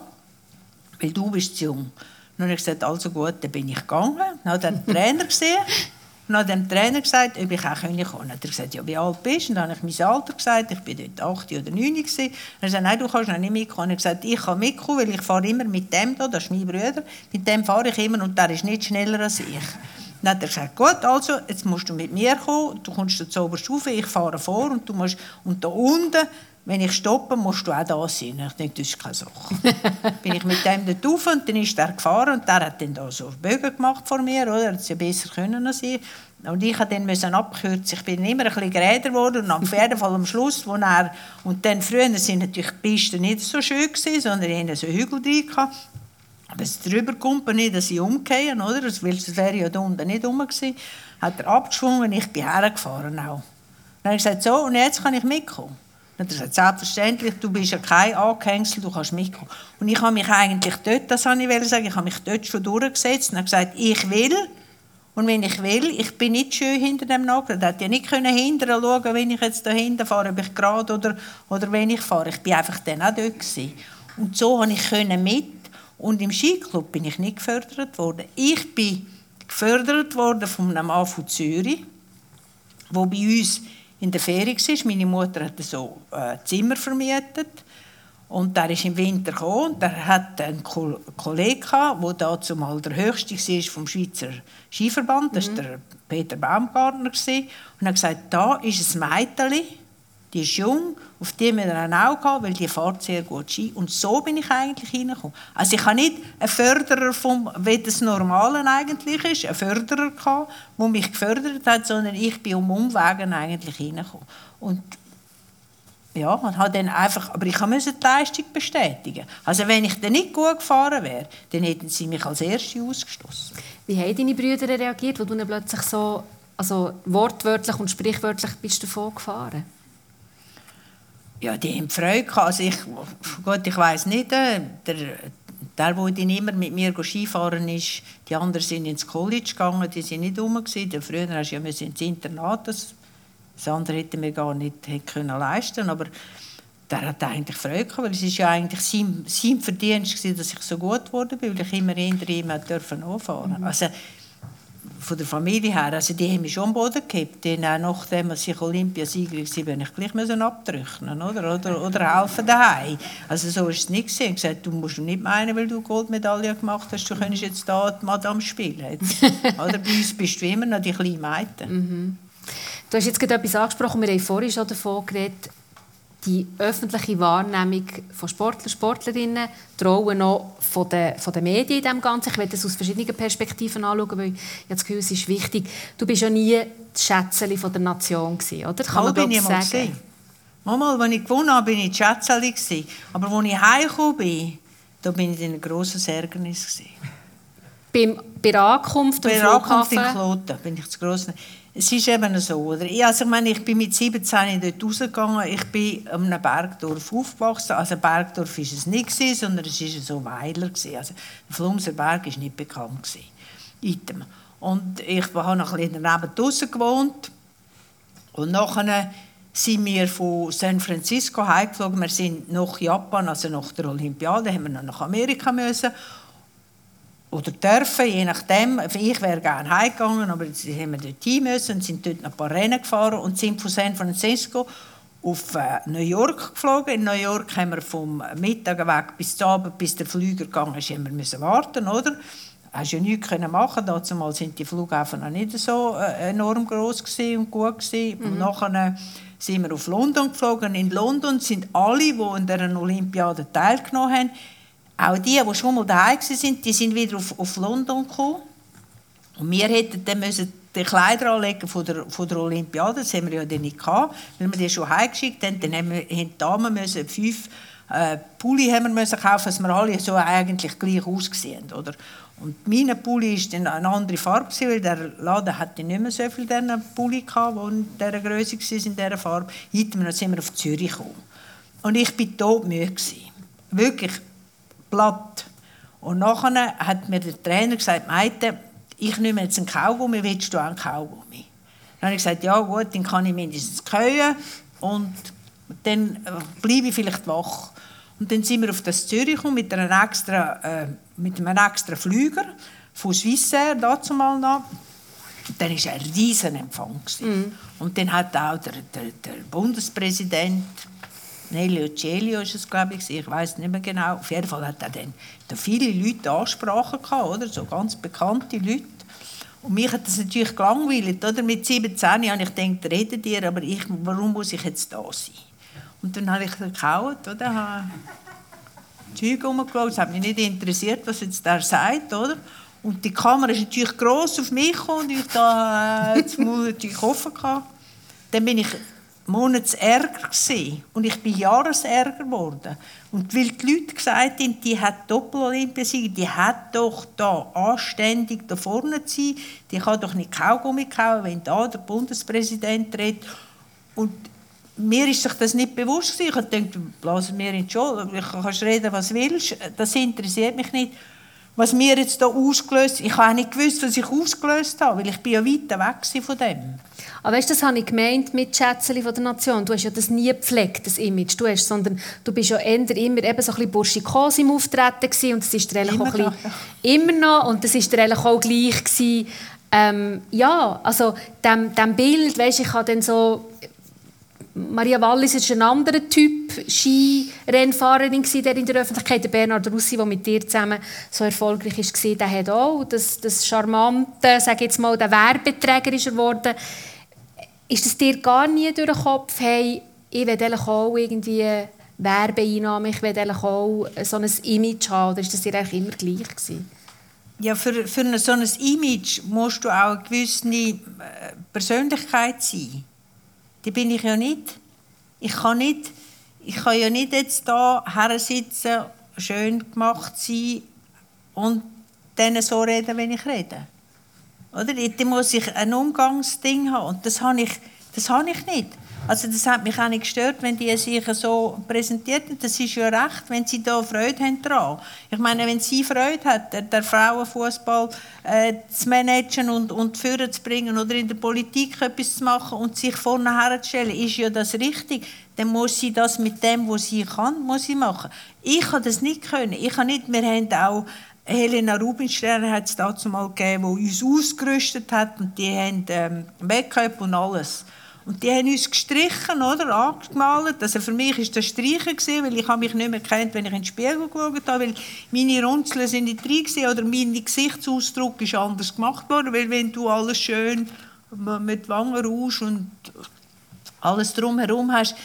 weil du bist zu jung. Dann habe ich gesagt, also gut, dann bin ich gegangen. Dann hat er den Trainer gesehen und hat dem Trainer gesagt, ob ich auch kommen kann. Dann hat er gesagt, ja, wie alt bist du? Und dann habe ich mein Alter gesagt, ich war dort 8 oder 9 gewesen. Dann hat er gesagt, nein, du kannst noch nicht mitkommen. Und er hat gesagt, ich kann mitkommen, weil ich fahre immer mit dem hier, das ist mein Bruder, mit dem fahre ich immer und der ist nicht schneller als ich. Dann hat er gesagt, gut, also, jetzt musst du mit mir kommen, du kommst zur Oberstufe, ich fahre vor und du musst, und da unten wenn ich stoppe, musst du auch da sein. Ich denke, das ist keine Sache. [LAUGHS] bin ich mit dem dort rauf und dann ist er gefahren und der hat dann da so Bögen gemacht vor mir, oder? Er hat ja besser können als ich. Und ich musste dann abkürzen. Ich bin immer ein bisschen geräder geworden und auf jeden Fall am Schluss, wo er, und dann früher sind natürlich die Pisten nicht so schön gewesen, sondern die hatten so Hügel drin gehabt. Aber es drüber kommt nicht, dass sie umgehen, oder? Weil es wäre ja da unten nicht rum gewesen. Hat er abgeschwungen, ich bin hergefahren auch. Dann habe ich gesagt, so, und jetzt kann ich mitkommen. Dann hat er gesagt, selbstverständlich, du bist ja kein Angehängsel, du kannst mitkommen. Und ich habe mich eigentlich dort, das wollte ich sagen, ich habe mich dort schon durchgesetzt und habe gesagt, ich will. Und wenn ich will, ich bin nicht schön hinter dem Nagel. Er hätte ja nicht können hinterher schauen, wenn ich jetzt da hinten fahre, ob ich gerade oder, oder wenn ich fahre. Ich bin einfach dann auch dort gewesen. Und so konnte ich mit. Und im Skiclub bin ich nicht gefördert worden. Ich bin gefördert worden von einem Mann von Zürich, der bei uns in der Ferie war. Meine Mutter hat so äh, Zimmer vermietet. Und der ist im Winter gekommen der hat einen Kollegen der dazu mal der höchste war vom Schweizer Skiverband. Das war der Peter Baumgartner. Und er hat gesagt, da ist ein Mädchen, die ist jung, auf die wir ein Auge weil die fährt sehr gut Ski. Und so bin ich eigentlich hineingekommen. Also ich habe nicht einen Förderer, vom, wie das Normale eigentlich ist, einen Förderer gehabt, der mich gefördert hat, sondern ich bin um Umwegen eigentlich hineingekommen. Und ja, man hat dann einfach, aber ich musste die Leistung bestätigen. Also wenn ich dann nicht gut gefahren wäre, dann hätten sie mich als Erste ausgestoßen. Wie haben deine Brüder reagiert, als du plötzlich so also wortwörtlich und sprichwörtlich bist davon gefahren? Ja, die haben Freude gehabt. Also ich, gut, ich weiß nicht, äh, der, der, der dann immer mit mir Skifahren ist, die anderen sind ins College gegangen, die sind nicht rum gewesen. Früher hast du ja ins Internat, das, das andere hätten wir gar nicht können leisten aber der hat eigentlich Freude gehabt, weil es ist ja eigentlich sein, sein Verdienst gewesen, dass ich so gut geworden bin, weil ich immer hinter ihm anfahren durfte. Mhm. Also, von der Familie her, also die haben mich schon am Boden gehabt. Denn auch nachdem ich Olympiasieger war, bin ich gleich müssen abdrücken oder? Oder, oder helfen daheim. Also so ist es nicht gesehen. Ich gesagt, du musst nicht meinen, weil du Goldmedaille gemacht hast, du könntest jetzt da die Madame spielen. [LAUGHS] oder bei uns bist du immer noch die kleine Mädchen. Mhm. Du hast jetzt gerade etwas angesprochen, wir haben vorhin schon davon geredet, die öffentliche Wahrnehmung von Sportler, Sportlerinnen, die Rolle noch von den, von den Medien in dem Ganzen. Ich werde das aus verschiedenen Perspektiven anschauen, weil ich das Gefühl, es ist wichtig. Du bist ja nie das Schätzchen von der Nation gewesen, oder? Kann man bin ich mal sagen. Mal, als ich gewonnen habe, bin ich das Schätzchen Aber als ich heimgekommen bin, da bin ich in einem grossen Ärgernis Beim, bei der Ankunft Bei der Ankunft in Kloten bin ich das grosse es ist eben so, oder? Also ich meine, ich bin mit 17 dort rausgegangen, ich bin an einem Bergdorf aufgewachsen, also Bergdorf war es nicht, sondern es war so Weiler. Also der Flumser Berg war nicht bekannt. Item. Und ich habe noch ein bisschen daneben draussen gewohnt und nachher sind wir von San Francisco heimgeflogen. Wir sind nach Japan, also nach der Olympiade, haben wir noch nach Amerika müssen oder dürfen, je nachdem. Ich wäre gerne heimgegangen, aber sie haben wir dort hin müssen und sind dort ein paar Rennen gefahren und sind von San Francisco auf äh, New York geflogen. In New York haben wir vom Mittag weg bis zum Abend, bis der Flüger gegangen ist, haben wir müssen warten, oder? Hast ja nichts können machen. Dazu sind die Flughäfen noch nicht so äh, enorm groß und gut gewesen. Mhm. Und nachher äh, sind wir auf London geflogen. In London sind alle, die in der Olympiade teilgenommen haben, auch die, die schon mal daheim waren, die sind wieder auf, auf London gekommen. Und wir hätten dann müssen die Kleider anlegen von der, von der Olympiade, das haben wir ja dann nicht gehabt, weil wir die schon heimgeschickt haben. Dann haben, wir, haben die Damen müssen fünf äh, Pulli haben wir müssen kaufen, dass wir alle so eigentlich gleich ausgesehen, oder? Und mein Pulli war dann eine andere Farbe, weil der Laden hatte nicht mehr so viel dieser Pulli gehabt, die in dieser Größe waren, in dieser Farbe. Heute sind wir auf Zürich gekommen. Und ich war todmüde. Wirklich platt. Und nachher hat mir der Trainer gesagt, Meite, ich nehme jetzt einen Kaugummi, willst du auch einen Kaugummi? Dann habe ich gesagt, ja gut, dann kann ich mindestens gehen und dann bleibe ich vielleicht wach. Und dann sind wir auf das Zürich mit, einem extra, äh, mit einem extra Flüger von Swissair, dazu mal noch. Dann war ein riesen Empfang. Mhm. Und dann hat auch der, der, der Bundespräsident Nelly Celio ist es, glaube ich, ich weiß nicht mehr genau. Auf jeden Fall hat er dann da viele Leute Ansprachen gehabt, oder? so ganz bekannte Leute. Und mich hat das natürlich gelangweilt. Oder? Mit 17 habe ich gedacht, redet ihr, aber ich, warum muss ich jetzt da sein? Und dann habe ich gekauft, oder? habe Zeug rumgeschaut, es hat mich nicht interessiert, was jetzt der sagt, oder? Und die Kamera ist natürlich gross auf mich und ich da äh, das Maul natürlich offen. Dann bin ich Monatsärger gewesen. und ich bin Jahresärger geworden. Und weil die Leute gesagt haben, die hat Doppel-Olympiasieger, die hat doch da anständig da vorne zu sein, die kann doch nicht Kaugummi kauen, wenn da der Bundespräsident redet. Und mir ist sich das nicht bewusst gewesen. Ich gedacht, blasen mir in die Schule, du kannst reden, was willst, das interessiert mich nicht was mir jetzt da ausgelöst Ich habe auch nicht gewusst, was ich ausgelöst habe, weil ich bin ja weit weg von dem. Aber weißt, das habe ich gemeint mit Schätzeli von der Nation. Du hast ja das nie gepflegt, das Image. Du hast, sondern du bist ja eher immer eben so ein bisschen burschikos im Auftreten gewesen, und das ist dir immer, auch bisschen, immer noch und das ist dir auch gleich gewesen. Ähm, ja, also dem, dem Bild, weißt, ich habe dann so Maria Wallis ist ein anderer Typ Skirennfahrerin der in der Öffentlichkeit. Der Bernhard Russi, der mit dir zusammen so erfolgreich war, der hat auch das, das charmante, sage jetzt mal, der Werbeträger ist er geworden. Ist es dir gar nie durch den Kopf, hey, ich will auch irgendwie Werbeeinnahmen, ich will auch so ein Image haben, oder ist das dir eigentlich immer gleich gewesen? Ja, für, für so ein Image musst du auch eine gewisse äh, Persönlichkeit sein. Die bin ich ja nicht. Ich kann nicht, ich kann ja nicht jetzt da sitzen, schön gemacht sein und dann so reden, wenn ich rede. Oder? Da muss ich ein Umgangsding haben und das habe ich, das habe ich nicht. Also das hat mich auch nicht gestört, wenn die sich so präsentierten. Das ist ja recht, wenn sie da Freude haben daran. Ich meine, wenn sie Freude hat, der, Frauenfußball äh, zu managen und, und führen zu bringen oder in der Politik etwas zu machen und sich vorne herzustellen, ist ja das richtig. Dann muss sie das mit dem, was sie kann, muss sie machen. Ich kann das nicht können. Ich kann nicht, wir haben auch Helena Rubinstein hat es dazu mal gegeben, die uns ausgerüstet hat und die haben ähm, Make-up und alles. Und die haben uns gestrichen, oder, angemalt. Also für mich war das Streichen, gewesen, weil ich mich nicht mehr kennt, wenn ich in den Spiegel geschaut habe, weil meine Runzeln sind nicht drin gewesen, oder mein Gesichtsausdruck ist anders gemacht worden, weil wenn du alles schön mit Wangenrouge und alles drumherum hast,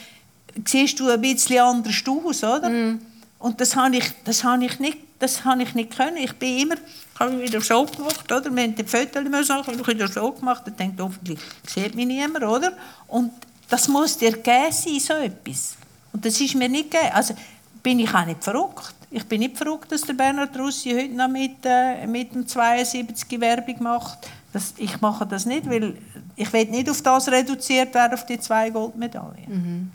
siehst du ein bisschen anders aus, oder? Mm. Und das habe ich, das habe ich nicht das habe ich nicht können. Ich bin immer, habe wieder so gemacht, oder? Wir haben die Fotos immer so, ich wieder so gemacht, und denkt hoffentlich sieht mich niemand, oder? Und das muss dir geben sein, so etwas. Und das ist mir nicht gegeben. Also bin ich auch nicht verrückt. Ich bin nicht verrückt, dass der Bernhard Russi heute noch mit, äh, mit dem 72 Werbung macht. Das, ich mache das nicht, weil ich will nicht auf das reduziert werden, auf die zwei Goldmedaillen. Mhm.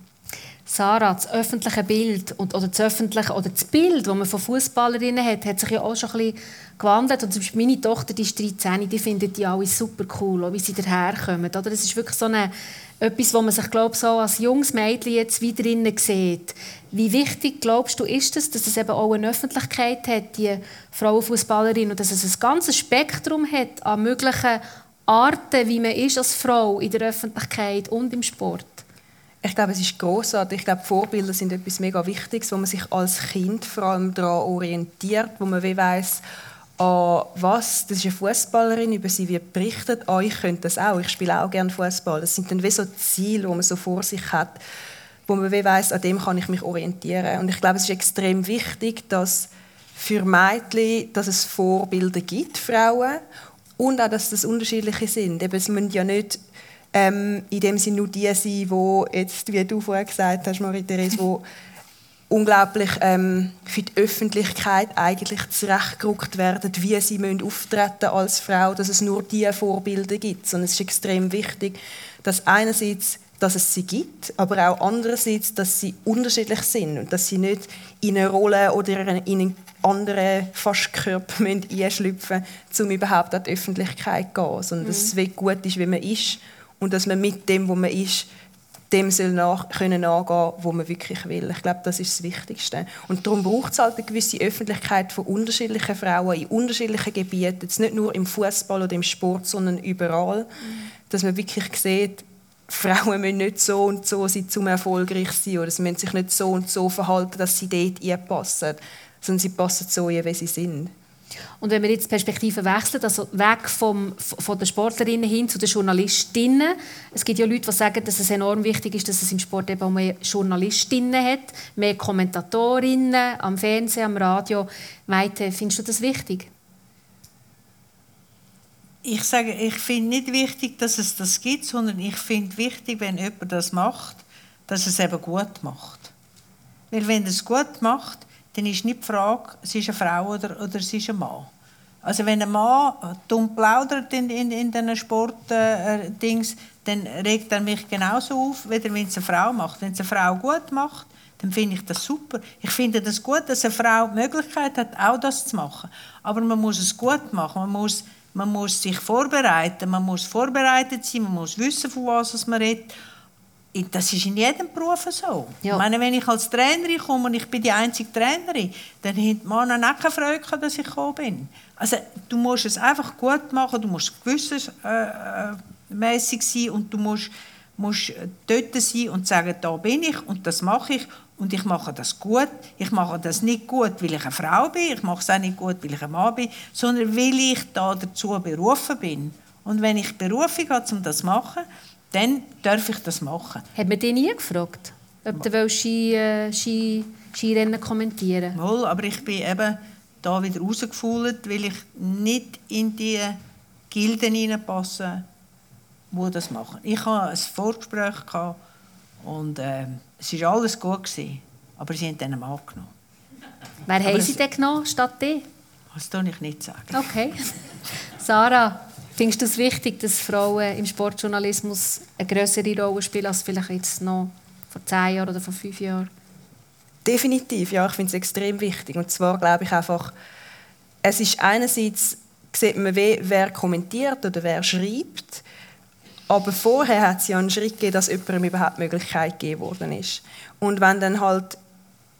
Sarah, das öffentliche Bild und, oder das öffentliche oder das Bild, das man von Fußballerinnen hat, hat sich ja auch schon ein bisschen gewandelt. Und zum Beispiel meine Tochter, die ist 13, die findet die alle super cool, auch wie sie daherkommen. Oder? Das ist wirklich so eine, etwas, wo man sich glaub, so als junges Mädchen jetzt wieder drinnen sieht. Wie wichtig glaubst du ist es, dass es eben auch eine Öffentlichkeit hat, die Frauenfußballerin, und dass es ein ganzes Spektrum hat an möglichen Arten, wie man ist als Frau in der Öffentlichkeit und im Sport? Ich glaube, es ist großartig. Ich glaube, Vorbilder sind etwas mega Wichtiges, wo man sich als Kind vor allem daran orientiert, wo man wie weiss, ah, was, das ist eine Fußballerin, über sie wird berichtet, ah, ich könnte das auch, ich spiele auch gerne Fußball. Das sind dann wie so Ziele, die man so vor sich hat, wo man wie weiss, an dem kann ich mich orientieren. Und ich glaube, es ist extrem wichtig, dass für Mädchen, dass es Vorbilder gibt, Frauen, und auch, dass das unterschiedliche sind. Eben, es müssen ja nicht ähm, in dem Sinne nur die sein, die jetzt, wie du vorher gesagt hast, Marie-Therese, die [LAUGHS] unglaublich ähm, für die Öffentlichkeit eigentlich zurechtgerückt werden, wie sie müssen auftreten als Frau, dass es nur diese Vorbilder gibt. Sondern es ist extrem wichtig, dass einerseits dass es sie gibt, aber auch andererseits, dass sie unterschiedlich sind und dass sie nicht in eine Rolle oder in einen anderen fast Körper einschlüpfen müssen, um überhaupt an die Öffentlichkeit zu gehen, sondern mhm. dass es gut ist, wie man ist und dass man mit dem, wo man ist, dem soll nach, können nachgehen, wo man wirklich will. Ich glaube, das ist das Wichtigste. Und darum braucht es halt eine gewisse Öffentlichkeit von unterschiedlichen Frauen in unterschiedlichen Gebieten, jetzt nicht nur im Fußball oder im Sport, sondern überall, dass man wirklich sieht, Frauen müssen nicht so und so sein, um erfolgreich zu sein, oder sie müssen sich nicht so und so verhalten, dass sie dort einpassen, sondern sie passen so, wie sie sind. Und wenn wir jetzt die Perspektive wechseln, also weg vom, von den Sportlerinnen hin zu den Journalistinnen. Es gibt ja Leute, die sagen, dass es enorm wichtig ist, dass es im Sport eben auch mehr Journalistinnen hat, mehr Kommentatorinnen am Fernsehen, am Radio. Weite, findest du das wichtig? Ich sage, ich finde nicht wichtig, dass es das gibt, sondern ich finde wichtig, wenn jemand das macht, dass es eben gut macht. Weil wenn es gut macht, dann ist nicht die Frage, es ist eine Frau oder, oder es ist ein Mann. Also wenn ein Mann dumm plaudert in, in, in diesen Sportdings, äh, dann regt er mich genauso auf, wie wenn es eine Frau macht. Wenn es eine Frau gut macht, dann finde ich das super. Ich finde das gut, dass eine Frau die Möglichkeit hat, auch das zu machen. Aber man muss es gut machen. Man muss, man muss sich vorbereiten. Man muss vorbereitet sein. Man muss wissen, von was man redet. Das ist in jedem Beruf so. Ja. Ich meine, wenn ich als Trainerin komme und ich bin die einzige Trainerin, dann hat Männer auch keine Freude, dass ich gekommen bin. Also, du musst es einfach gut machen, du musst gewissensmäßig äh, äh sein und du musst, musst dort sein und sagen, da bin ich und das mache ich und ich mache das gut. Ich mache das nicht gut, weil ich eine Frau bin, ich mache es auch nicht gut, weil ich ein Mann bin, sondern weil ich da dazu berufen bin. Und wenn ich Berufung habe, um das zu machen, dann darf ich das machen. Hat man dich nie gefragt? ob du Ski, äh, Ski, Skirennen kommentieren Wohl, aber ich bin eben da wieder rausgefühlt, weil ich nicht in die Gilden hineinpasse, die das machen. Ich hatte ein Vorgespräch und äh, es war alles gut, gewesen, aber sie haben dann einen Mann genommen. Wer aber haben sie denn genommen statt dir? Das kann ich nicht sagen. Okay. [LAUGHS] Sarah, findest du es wichtig, dass Frauen im Sportjournalismus eine größere Rolle spielen als vielleicht jetzt noch vor zehn Jahren oder vor fünf Jahren? Definitiv, ja, ich finde es extrem wichtig. Und zwar glaube ich einfach, es ist einerseits, sieht man, wer kommentiert oder wer schreibt, aber vorher hat es ja einen Schritt gegeben, dass jemandem überhaupt die Möglichkeit gegeben worden ist. Und wenn dann halt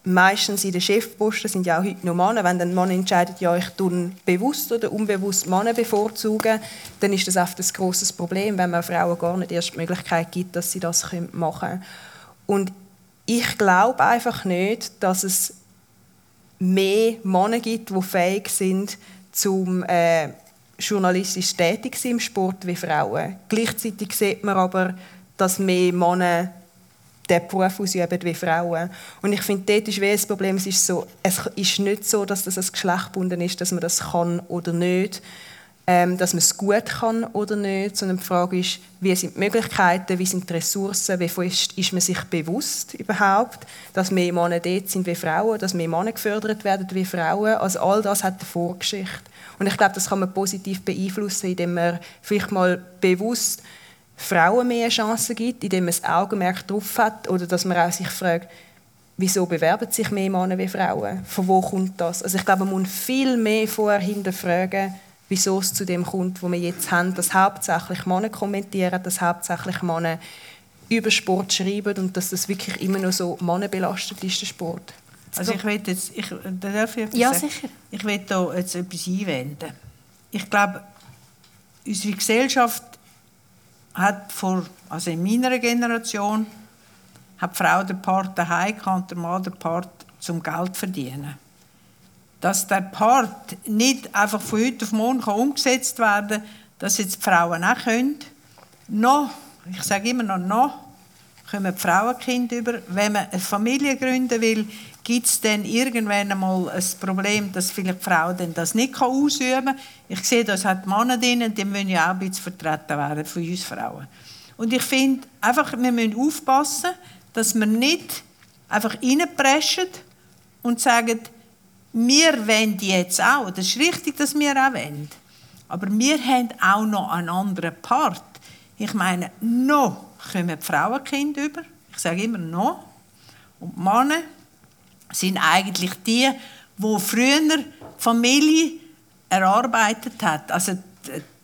meistens in den Chefposten sind ja auch heute noch Männer, wenn dann Mann entscheidet, ja, ich tue bewusst oder unbewusst Männer bevorzugen, dann ist das oft ein grosses Problem, wenn man Frauen gar nicht erst die Möglichkeit gibt, dass sie das machen können. Und ich glaube einfach nicht, dass es mehr Männer gibt, die fähig sind, zum äh, journalistisch tätig sind im Sport wie Frauen. Gleichzeitig sieht man aber, dass mehr Männer den Beruf ausüben wie Frauen. Und ich finde, dort ist das Problem, es ist, so, es ist nicht so, dass das ein Geschlecht ist, dass man das kann oder nicht, ähm, dass man es gut kann oder nicht, sondern die Frage ist, wie sind die Möglichkeiten, wie sind die Ressourcen, wie ist, ist man sich bewusst überhaupt, dass mehr Männer dort sind wie Frauen, dass mehr Männer gefördert werden wie Frauen. Also all das hat eine Vorgeschichte. Und ich glaube, das kann man positiv beeinflussen, indem man vielleicht mal bewusst Frauen mehr Chancen gibt, indem man das Augenmerk darauf hat oder dass man auch sich fragt, wieso bewerben sich mehr Männer wie Frauen? Von wo kommt das? Also ich glaube, man muss viel mehr vorher hinterfragen, wieso es zu dem kommt, wo wir jetzt haben, dass hauptsächlich Männer kommentieren, dass hauptsächlich Männer über Sport schreiben und dass das wirklich immer noch so mannenbelastet ist, der Sport. Also ich will jetzt, ich, darf ich ja, sagen? sicher. Ich will da jetzt etwas einwenden. Ich glaube, unsere Gesellschaft hat vor, also in meiner Generation, hat die Frau den Part daheim und der Mann den Part zum Geld verdienen. Dass der Part nicht einfach von heute auf morgen umgesetzt werden kann, dass jetzt die Frauen auch können. Noch, ich sage immer noch, noch kommen die Frauenkinder über. Wenn man eine Familie gründen will, gibt es dann irgendwann einmal ein Problem, dass vielleicht die Frau dann das nicht ausüben kann. Ich sehe, das hat Männer drin, die müssen ja auch ein bisschen vertreten werden von uns Frauen. Und ich finde, einfach, wir müssen aufpassen, dass wir nicht einfach reinpreschen und sagen, wir wollen jetzt auch. Das ist richtig, dass wir auch wollen. Aber wir haben auch noch einen anderen Part. Ich meine, noch kommen die Frauenkinder über. Ich sage immer noch. Und die Männer sind eigentlich die, wo früher Familie erarbeitet hat. Also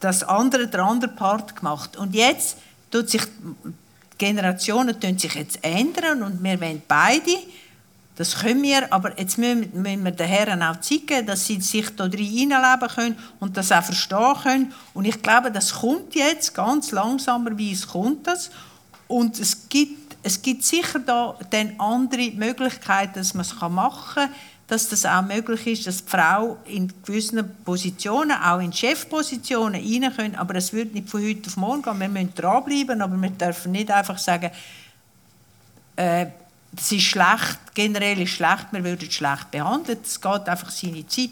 das andere, der andere Part gemacht. Und jetzt tut sich Generationen tun sich jetzt ändern und wir wollen beide. Das können wir, aber jetzt müssen, wir den Herren auch zeigen, dass sie sich da drin können und das auch verstehen können. Und ich glaube, das kommt jetzt ganz langsamer, wie es kommt das. Und es gibt es gibt sicher da dann andere Möglichkeiten, dass man es machen kann, dass das auch möglich ist, dass die Frau in gewissen Positionen, auch in Chefpositionen, rein können. Aber es wird nicht von heute auf morgen gehen. Wir müssen dranbleiben, aber wir dürfen nicht einfach sagen, äh, es ist schlecht, generell ist schlecht, wir würden schlecht behandelt. Es geht einfach seine Zeit.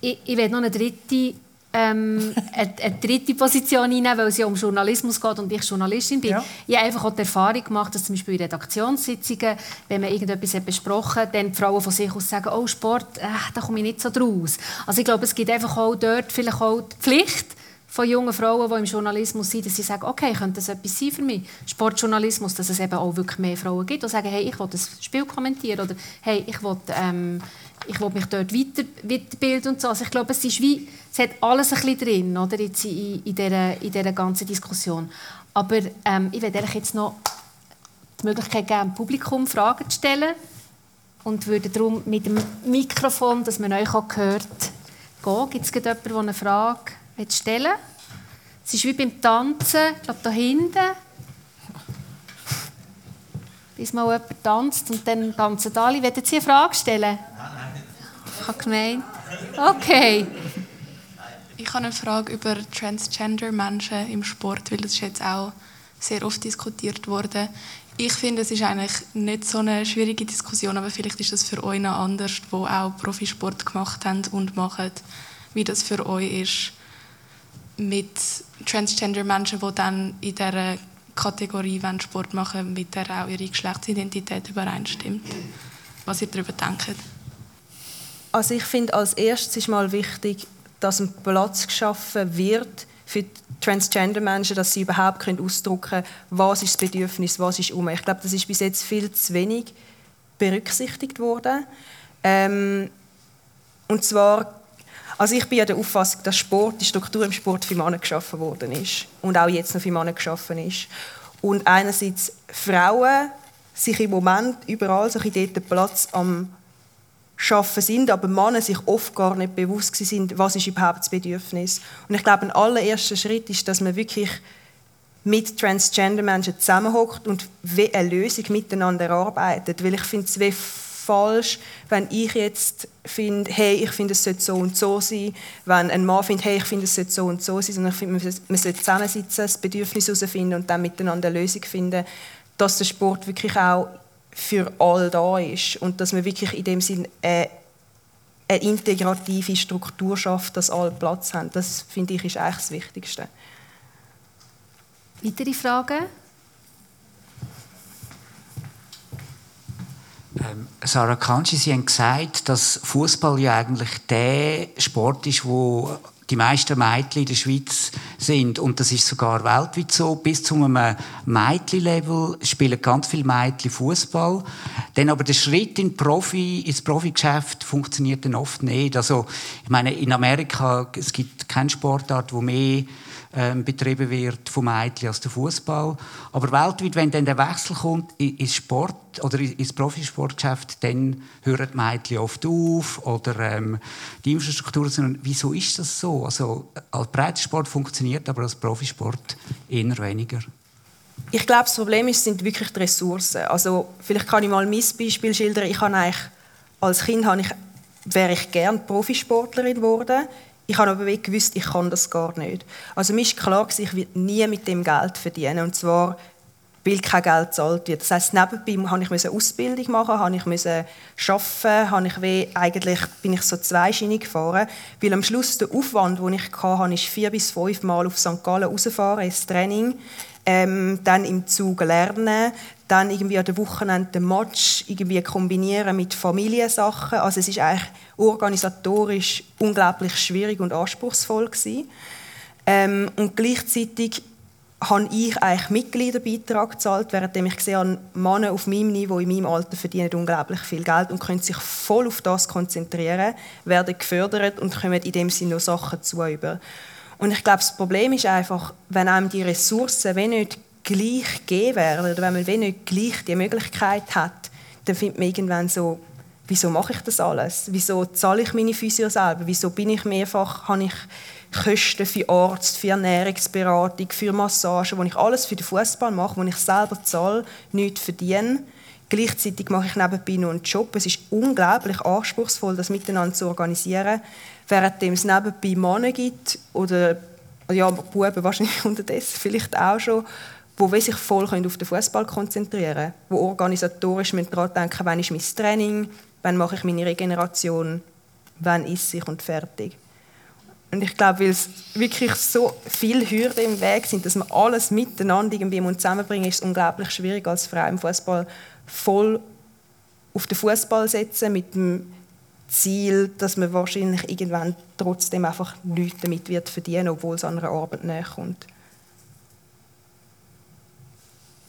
Ich, ich will noch eine dritte ähm, eine, eine, dritte Position einnehmen, weil es ja um Journalismus geht und ich Journalistin bin. Ja. Ich habe einfach auch die Erfahrung gemacht, dass zum Beispiel in Redaktionssitzungen, wenn man irgendetwas hat besprochen hat, dann die Frauen von sich aus sagen, oh Sport, äh, da komme ich nicht so draus. Also ich glaube, es gibt einfach auch dort vielleicht auch die Pflicht, von jungen Frauen, die im Journalismus sind, dass sie sagen, okay, könnte das etwas sein für mich? Sportjournalismus, dass es eben auch wirklich mehr Frauen gibt, die sagen, hey, ich will das Spiel kommentieren oder hey, ich will, ähm, ich will mich dort weiter, weiterbilden und so. Also ich glaube, es ist wie, es hat alles ein bisschen drin, oder, jetzt in, in, dieser, in dieser ganzen Diskussion. Aber ähm, ich werde jetzt noch die Möglichkeit geben, dem Publikum Fragen zu stellen und würde darum mit dem Mikrofon, dass man euch auch hört, gehen. Gibt es jemanden, der eine Frage stellen Es ist wie beim Tanzen, ich glaube, da hinten. Bis mal jemand tanzt und dann tanzen alle. Wollen Sie eine Frage stellen? Nein. Ich habe gemeint. Okay. Ich habe eine Frage über Transgender-Menschen im Sport, weil das ist jetzt auch sehr oft diskutiert worden. Ich finde, es ist eigentlich nicht so eine schwierige Diskussion, aber vielleicht ist das für euch noch anders, wo auch Profisport gemacht haben und machen, wie das für euch ist mit Transgender-Menschen, die dann in dieser Kategorie Sport machen mit der auch ihre Geschlechtsidentität übereinstimmt. Was ihr darüber denkt? Also ich finde, als erstes ist mal wichtig, dass ein Platz geschaffen wird für Transgender-Menschen, dass sie überhaupt können ausdrücken können, was ist das Bedürfnis, was ist um. Ich glaube, das ist bis jetzt viel zu wenig berücksichtigt worden. Ähm, und zwar, also ich bin ja der Auffassung, dass Sport, die Struktur im Sport für Männer geschaffen worden ist und auch jetzt noch für Männer geschaffen ist. Und einerseits Frauen sich im Moment überall so dort Platz am schaffen sind, aber Männer sich oft gar nicht bewusst sind, was ist überhaupt das Bedürfnis. Und ich glaube, ein allererster Schritt ist, dass man wirklich mit Transgender-Menschen zusammenhockt und eine Lösung miteinander arbeitet. Weil ich finde es falsch, wenn ich jetzt finde, hey, ich finde, es sollte so und so sein, wenn ein Mann findet, hey, ich finde, es sollte so und so sein, sondern ich finde, man sollte zusammensitzen, das Bedürfnis herausfinden und dann miteinander eine Lösung finden, dass der Sport wirklich auch für alle da ist und dass man wirklich in dem Sinn eine, eine integrative Struktur schafft, dass alle Platz haben. Das finde ich ist eigentlich das Wichtigste. Weitere Fragen? Ähm, Sarah Kanji, Sie haben gesagt, dass Fußball ja eigentlich der Sport ist, wo die meisten Mädchen in der Schweiz sind. Und das ist sogar weltweit so. Bis zu einem Mädchen-Level spielen ganz viele Mädchen Fußball. Dann aber der Schritt in Profi, ins Profigeschäft funktioniert dann oft nicht. Also, ich meine, in Amerika, es gibt keine Sportart, wo mehr ähm, betrieben wird vom Mädchen als der Fußball. Aber weltweit, wenn dann der Wechsel kommt ins Sport oder ins Profisportgeschäft, dann hören die Mädchen oft auf oder ähm, die Infrastruktur. Wieso ist das so? Also als Breitensport funktioniert, aber als Profisport eher weniger. Ich glaube, das Problem ist, sind wirklich die Ressourcen. Also vielleicht kann ich mal mein Beispiel schildern. Ich habe eigentlich, als Kind habe ich, wäre ich gerne Profisportlerin geworden ich habe aber gewusst, ich kann das gar nicht. Also mir ist klar, ich werde nie mit dem Geld verdienen. Und zwar, weil kein Geld gezahlt wird. Das heisst, nebenbei musste ich eine Ausbildung machen, habe ich arbeiten, habe ich wie, eigentlich bin ich so zweischienig gefahren, weil am Schluss der Aufwand, den ich hatte, ist vier bis fünf Mal auf St. Gallen rausfahren ins Training, ähm, dann im Zug lernen, dann irgendwie an den Wochenenden den Match irgendwie kombinieren mit Familiensachen. Also es ist eigentlich organisatorisch unglaublich schwierig und anspruchsvoll gewesen. Ähm, und gleichzeitig habe ich eigentlich Mitgliederbeitrag gezahlt, während ich gesehen habe, Männer auf meinem Niveau, in meinem Alter verdienen unglaublich viel Geld und können sich voll auf das konzentrieren, werden gefördert und kommen in dem Sinne noch Sachen zu. Und ich glaube, das Problem ist einfach, wenn einem die Ressourcen wenn nicht gleich gegeben werden oder wenn man wenn nicht gleich die Möglichkeit hat, dann findet man irgendwann so, wieso mache ich das alles? Wieso zahle ich meine Physio selber? Wieso bin ich mehrfach, habe ich Kosten für Arzt, für Ernährungsberatung, für Massage, wo ich alles für den Fußball mache, wo ich selber zahle, nichts verdiene. Gleichzeitig mache ich nebenbei noch einen Job. Es ist unglaublich anspruchsvoll, das miteinander zu organisieren, während es nebenbei Männer gibt oder ja, Buben wahrscheinlich [LAUGHS] unterdessen vielleicht auch schon, die sich voll auf den Fußball konzentrieren können, die organisatorisch daran denken wann ist mein Training, wann mache ich meine Regeneration, wann ist ich und fertig. Und ich glaube, weil es wirklich so viele Hürden im Weg sind, dass man alles miteinander irgendwie zusammenbringen ist es unglaublich schwierig als Frau im Fußball voll auf den Fußball setzen mit dem Ziel, dass man wahrscheinlich irgendwann trotzdem einfach nichts damit wird verdienen, obwohl es an einer Arbeit näher kommt.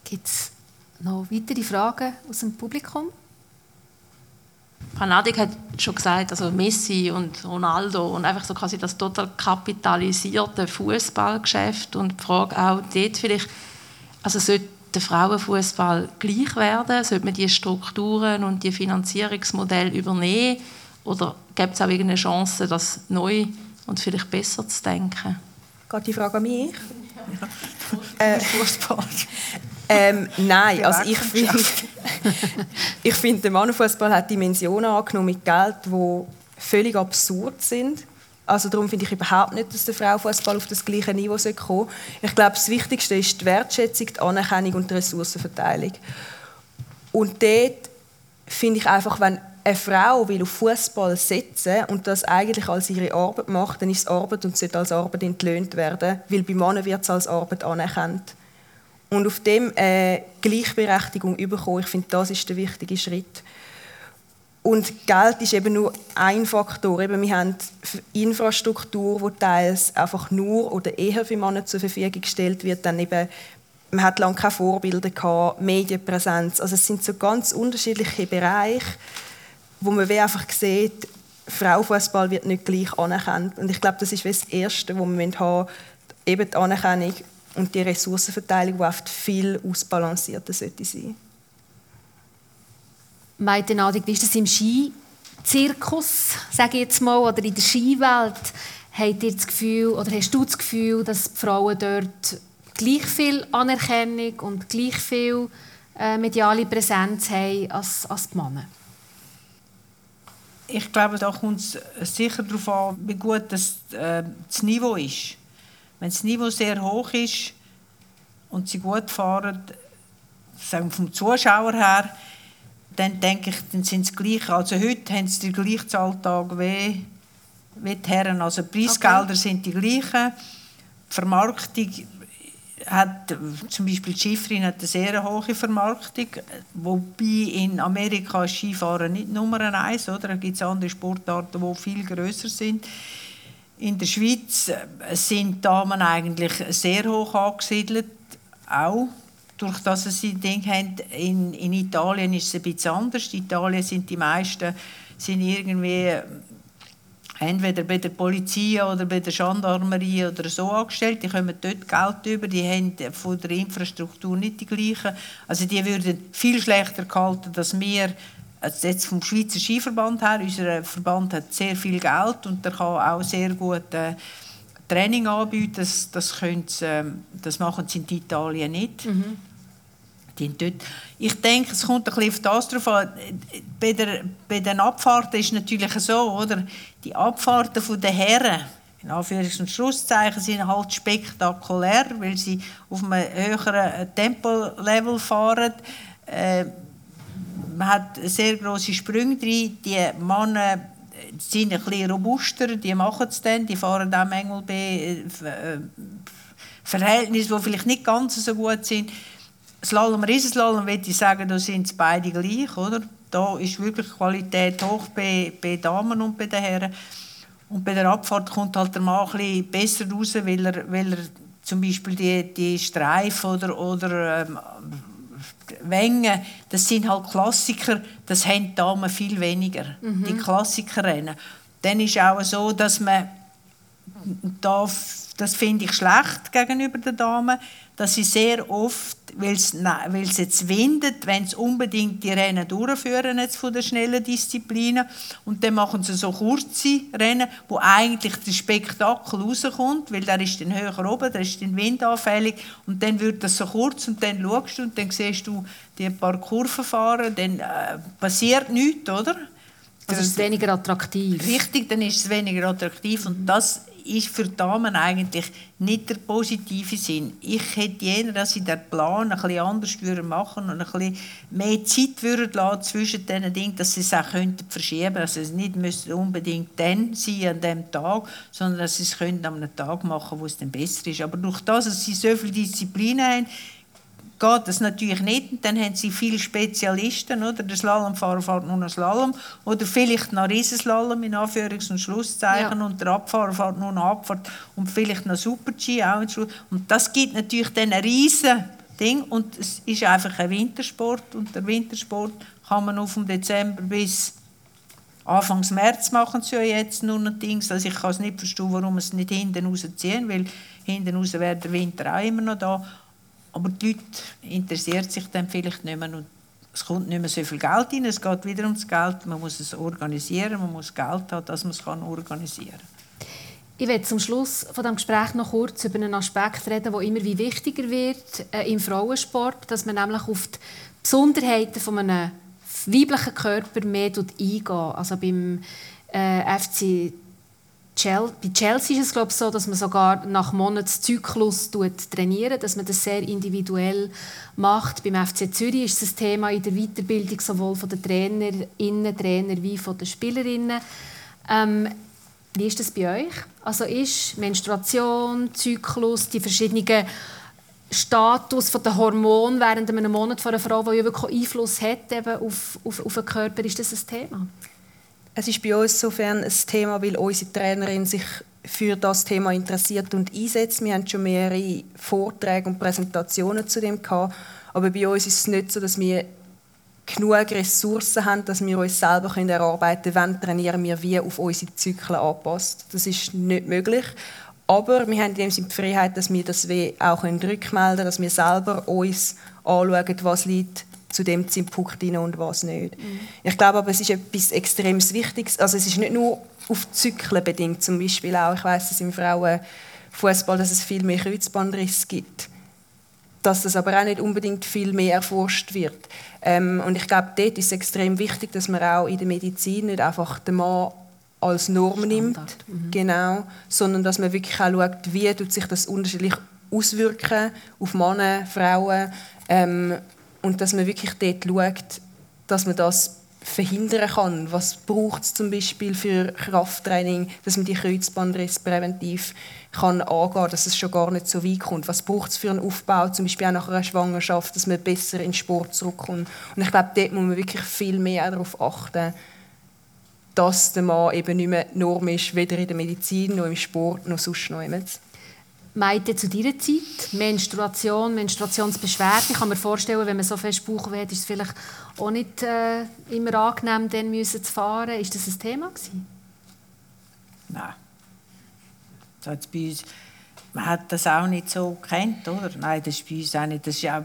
Gibt es noch weitere Fragen aus dem Publikum? Frau Nadig hat schon gesagt, also Messi und Ronaldo und einfach so quasi das total kapitalisierte Fußballgeschäft und die Frage auch dort vielleicht, also sollte der Frauenfußball gleich werden? Sollte man die Strukturen und die Finanzierungsmodelle übernehmen? Oder gibt es auch irgendeine Chance, das neu und vielleicht besser zu denken? Geht die Frage an mich? [LAUGHS] Ja. äh, Fußball. Ähm, nein, also ich finde, [LAUGHS] ich finde, der Mannenfußball hat Dimensionen angenommen mit Geld, die völlig absurd sind. Also darum finde ich überhaupt nicht, dass der Frauenfußball auf das gleiche Niveau kommen sollte. Ich glaube, das Wichtigste ist die Wertschätzung, die Anerkennung und die Ressourcenverteilung. Und dort finde ich einfach, wenn eine Frau will auf Fußball setzen und das eigentlich als ihre Arbeit macht, dann ist es Arbeit und sollte als Arbeit entlöhnt werden, weil bei Männern wird es als Arbeit anerkannt. Und auf dem äh, Gleichberechtigung überkommen, ich finde, das ist der wichtige Schritt. Und Geld ist eben nur ein Faktor. Eben, wir haben Infrastruktur, die teils einfach nur oder eher für Männer zur Verfügung gestellt wird. Dann eben, man hat lange keine Vorbilder gehabt, Medienpräsenz. Also es sind so ganz unterschiedliche Bereiche wo man wie einfach sieht, Frauenfußball wird nicht gleich anerkannt. Und ich glaube, das ist das Erste, was wir haben eben die Anerkennung und die Ressourcenverteilung, die oft viel ausbalancierter sollte sein. Meinte Nadig, wie ist das im Skizirkus, sage ich jetzt mal, oder in der Skiwelt? Habt ihr das Gefühl, oder hast du das Gefühl, dass die Frauen dort gleich viel Anerkennung und gleich viel äh, mediale Präsenz haben als, als die Männer? ich glaube, da kommt es sicher darauf an, wie gut das, äh, das Niveau ist. Wenn das Niveau sehr hoch ist und sie gut fahren, sagen wir vom Zuschauer her, dann denke ich, dann sind sie gleich. Also heute haben sie den gleichen Zahltag wie, wie die Herren. Also die Preisgelder okay. sind die gleichen. Die Vermarktung hat zum Beispiel die Schifferin hat eine sehr hohe Vermarktung, wobei in Amerika Skifahren nicht Nummer eins, oder? Da gibt es andere Sportarten, die viel größer sind. In der Schweiz äh, sind Damen eigentlich sehr hoch angesiedelt, auch durch das sie Ding haben. In, in Italien ist es ein bisschen anders. In Italien sind die meisten sind irgendwie entweder bei der Polizei oder bei der Gendarmerie oder so angestellt. Die kommen dort Geld über, die haben von der Infrastruktur nicht die gleichen. Also die würden viel schlechter gehalten, als wir also jetzt vom Schweizer Skiverband her. Unser Verband hat sehr viel Geld und der kann auch sehr gut äh, Training anbieten. Das, das, äh, das machen sie in Italien nicht. Mhm. Ich denke, es kommt ein bisschen auf das drauf an. Bei, der, bei den Abfahrten ist es natürlich so, oder? Die Abfahrten der Herren, in Anführungs- und Schlusszeichen, sind halt spektakulär, weil sie auf einem höheren Tempolevel fahren. Äh, man hat sehr große Sprünge drin. Die Männer sind ein bisschen robuster, die machen es dann, die fahren auch manchmal bei äh, äh Verhältnissen, die vielleicht nicht ganz so gut sind. Slalom, Riesenslalom, würde ich sagen, da sind beide gleich, oder? Da ist wirklich Qualität hoch bei, bei Damen und bei den Herren. Und bei der Abfahrt kommt halt der Mann ein besser raus, weil er, weil er zum Beispiel die, die Streifen oder, oder ähm, Wengen, das sind halt Klassiker, das haben die Damen viel weniger, mhm. die Klassikerrennen. Dann ist auch so, dass man da, das finde ich schlecht gegenüber den Damen, dass sie sehr oft, weil es jetzt windet, wenn sie unbedingt die Rennen durchführen jetzt von den schnellen Disziplinen und dann machen sie so kurze Rennen, wo eigentlich der Spektakel rauskommt, weil der ist dann höher oben, der ist dann windanfällig und dann wird das so kurz und dann schaust du und dann siehst du die paar Kurven fahren, dann äh, passiert nichts, oder? Also ist es weniger attraktiv. Richtig, dann ist es weniger attraktiv und das ist für Damen eigentlich nicht der positive Sinn. Ich hätte eher, dass sie den Plan ein bisschen anders machen und ein bisschen mehr Zeit würden zwischen diesen Dingen, dass sie es auch könnten verschieben Also es nicht müssen unbedingt dann sein, an dem Tag, sondern dass sie es können an einem Tag machen, wo es dann besser ist. Aber durch das, dass sie so viel Disziplin haben, geht das natürlich nicht. Und dann haben sie viele Spezialisten, oder? Der Slalomfahrer fährt nur noch Slalom oder vielleicht noch Riesenslalom in Anführungs- und Schlusszeichen ja. und der Abfahrer fährt nur noch Abfahrt und vielleicht noch Super-G auch. Und das gibt natürlich dann ein riesen Ding und es ist einfach ein Wintersport und der Wintersport kann man auf vom Dezember bis Anfang März machen sie ja jetzt nur noch Dings. Also ich kann es nicht verstehen, warum es nicht hinten rausziehen, weil hinten raus wäre der Winter auch immer noch da. Aber die Leute interessiert sich dann vielleicht nicht mehr und es kommt nicht mehr so viel Geld rein, es geht wieder ums Geld, man muss es organisieren, man muss Geld haben, dass man es organisieren kann. Ich werde zum Schluss von dem Gespräch noch kurz über einen Aspekt reden, der immer wie wichtiger wird äh, im Frauensport, dass man nämlich auf die Besonderheiten von einem weiblichen Körper mehr eingeht. Also beim äh, FC bei Chelsea ist es glaube ich, so, dass man sogar nach Monatszyklus trainiert, dass man das sehr individuell macht. Beim FC Zürich ist es ein Thema in der Weiterbildung sowohl von den Trainerinnen, Trainer wie von den Spielerinnen. Ähm, wie ist das bei euch? Also ist Menstruation, Zyklus, die verschiedenen Status von den Hormonen während einem Monat von einer Frau, die wirklich Einfluss hat eben auf, auf, auf den Körper, ist das ein Thema? Es ist bei uns insofern ein Thema, weil unsere Trainerin sich für das Thema interessiert und einsetzt. Wir haben schon mehrere Vorträge und Präsentationen zu dem gehabt, aber bei uns ist es nicht so, dass wir genug Ressourcen haben, dass wir uns selber erarbeiten können, wann trainieren wir wie auf unsere Zyklen anpasst. Das ist nicht möglich. Aber wir haben in dem Sinne die Freiheit, dass wir das auch rückmelden können, dass wir selber uns anschauen, was liegt zu dem Zeitpunkt rein und was nicht. Mhm. Ich glaube aber, es ist etwas extrem Wichtiges. Also es ist nicht nur auf Zyklen bedingt, zum Beispiel auch, ich weiß, dass im Frauenfußball, dass es viel mehr Kreuzbandrisse gibt, dass das aber auch nicht unbedingt viel mehr erforscht wird. Ähm, und ich glaube, dort ist es extrem wichtig, dass man auch in der Medizin nicht einfach den Mann als Norm nimmt, mhm. genau, sondern dass man wirklich auch schaut, wie tut sich das unterschiedlich auswirken auf Männer, Frauen ähm, und dass man wirklich dort schaut, dass man das verhindern kann. Was braucht es zum Beispiel für Krafttraining, dass man die Kreuzbandrisse präventiv kann angehen kann, dass es schon gar nicht so weit kommt. Was braucht es für einen Aufbau, zum Beispiel auch nach einer Schwangerschaft, dass man besser in den Sport zurückkommt. Und ich glaube, dort muss man wirklich viel mehr darauf achten, dass der Mann eben nicht mehr Norm ist, weder in der Medizin noch im Sport noch sonst noch immer. Meinte zu dieser Zeit Menstruation, Menstruationsbeschwerden. Ich kann mir vorstellen, wenn man so fest Bauchweh hat, ist es vielleicht auch nicht äh, immer angenehm, dann müssen zu fahren. Ist das ein Thema gewesen? Nein. Das bei uns, man hat das auch nicht so gekannt, oder? Nein, das ist bei uns auch nicht. Das ist auch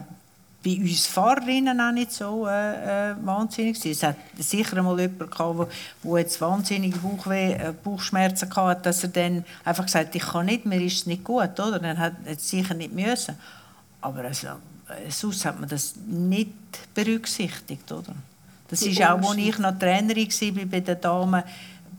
bei uns Fahrerinnen auch nicht so äh, äh, wahnsinnig. Es hat sicher einmal jemand gehabt, der jetzt wahnsinnige Bauchweh, äh, Bauchschmerzen hatte, dass er dann einfach gesagt hat, ich kann nicht, mir ist es nicht gut. Oder? Dann hat er sicher nicht müssen. Aber also, sonst hat man das nicht berücksichtigt. Oder? Das ist auch, als ich noch Trainerin war bei den Damen,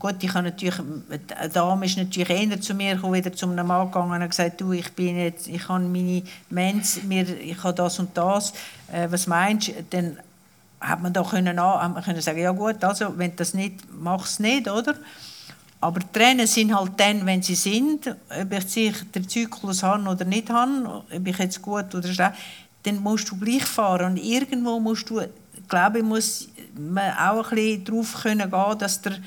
Gut, ich habe natürlich, eine Dame ist natürlich eher zu mir gekommen, wieder zu einem Mann gegangen und gesagt, du, ich bin jetzt, ich habe meine Mens, mir, ich habe das und das, äh, was meinst du? Dann hat man da können, hat man können sagen, ja gut, also wenn das nicht, mach es nicht, oder? Aber Tränen sind halt dann, wenn sie sind, ob ich den Zyklus habe oder nicht habe, ob ich jetzt gut oder schlecht, dann musst du gleich fahren und irgendwo musst du, glaube ich, muss man auch ein bisschen darauf können gehen, dass der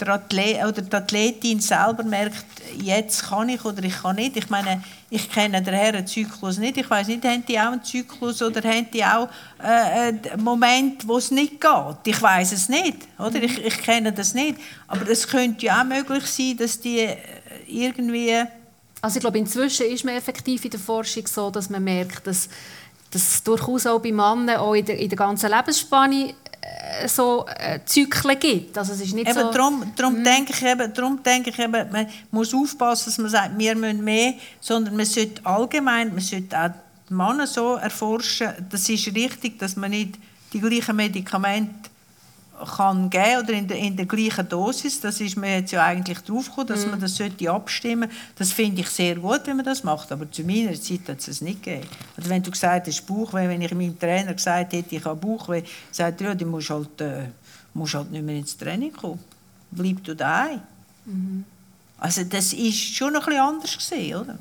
der Athlet oder die Athletin selber merkt, jetzt kann ich oder ich kann nicht. Ich meine, ich kenne den Herrenzyklus nicht. Ich weiß nicht, haben die auch einen Zyklus oder haben die auch äh, einen Moment, wo es nicht geht? Ich weiß es nicht, oder? Ich, ich kenne das nicht. Aber es könnte ja auch möglich sein, dass die äh, irgendwie... Also ich glaube, inzwischen ist man effektiv in der Forschung so, dass man merkt, dass dass durchaus auch bei Männern auch in der, in der ganzen Lebensspanne äh, so äh, Zyklen gibt. Also es ist nicht eben, so... Darum, darum, mhm. denke ich eben, darum denke ich eben, man muss aufpassen, dass man sagt, wir müssen mehr, sondern man sollte allgemein, man sollte auch die Männer so erforschen, das ist richtig, dass man nicht die gleichen Medikamente kann geben oder in der, in der gleichen Dosis. Das ist mir jetzt ja eigentlich drauf gekommen, dass mm. man das sollte abstimmen. Das finde ich sehr gut, wenn man das macht. Aber zu meiner Zeit hat es es nicht gegeben. Also wenn du gesagt hast Bauchweh, wenn ich meinem Trainer gesagt hätte, ich habe Bauchweh, sagt er, ja, du musst halt, äh, musst halt nicht mehr ins Training kommen. Bleib du daheim. Mm. Also das ist schon ein bisschen anders gesehen, oder?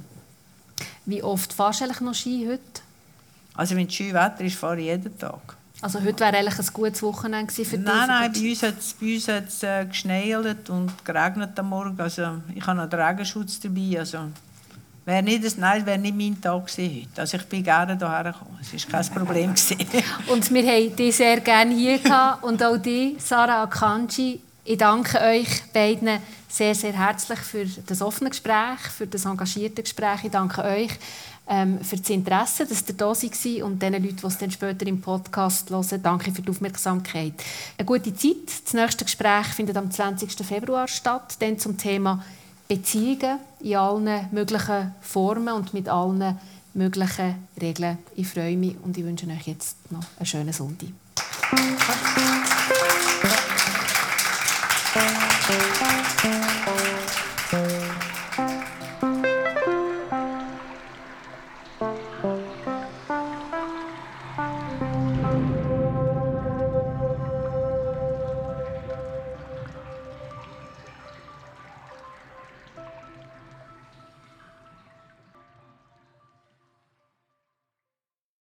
Wie oft fahrst du eigentlich noch Ski heute? Also wenn es schön Wetter ist, fahre ich jeden Tag. Also heute wäre eigentlich ein gutes Wochenende für dich? Nein, nein, bei uns hat es, bei uns hat's, äh, geschneit und geregnet am Morgen. Also ich habe noch den Regenschutz dabei. Also wäre nicht, das, nein, wäre nicht mein Tag gewesen heute. Also ich bin gerne hierher gekommen. Es war kein Problem. [LAUGHS] und wir haben dich sehr gerne hier gehabt. Und auch dich, Sarah Akanji. Ich danke euch beiden sehr, sehr herzlich für das offene Gespräch, für das engagierte Gespräch. Ich danke euch ähm, für das Interesse, dass ihr da seid und den Leuten, die es dann später im Podcast hören, danke für die Aufmerksamkeit. Eine gute Zeit. Das nächste Gespräch findet am 20. Februar statt, dann zum Thema Beziehungen in allen möglichen Formen und mit allen möglichen Regeln. Ich freue mich und ich wünsche euch jetzt noch einen schönen Sonntag. Applaus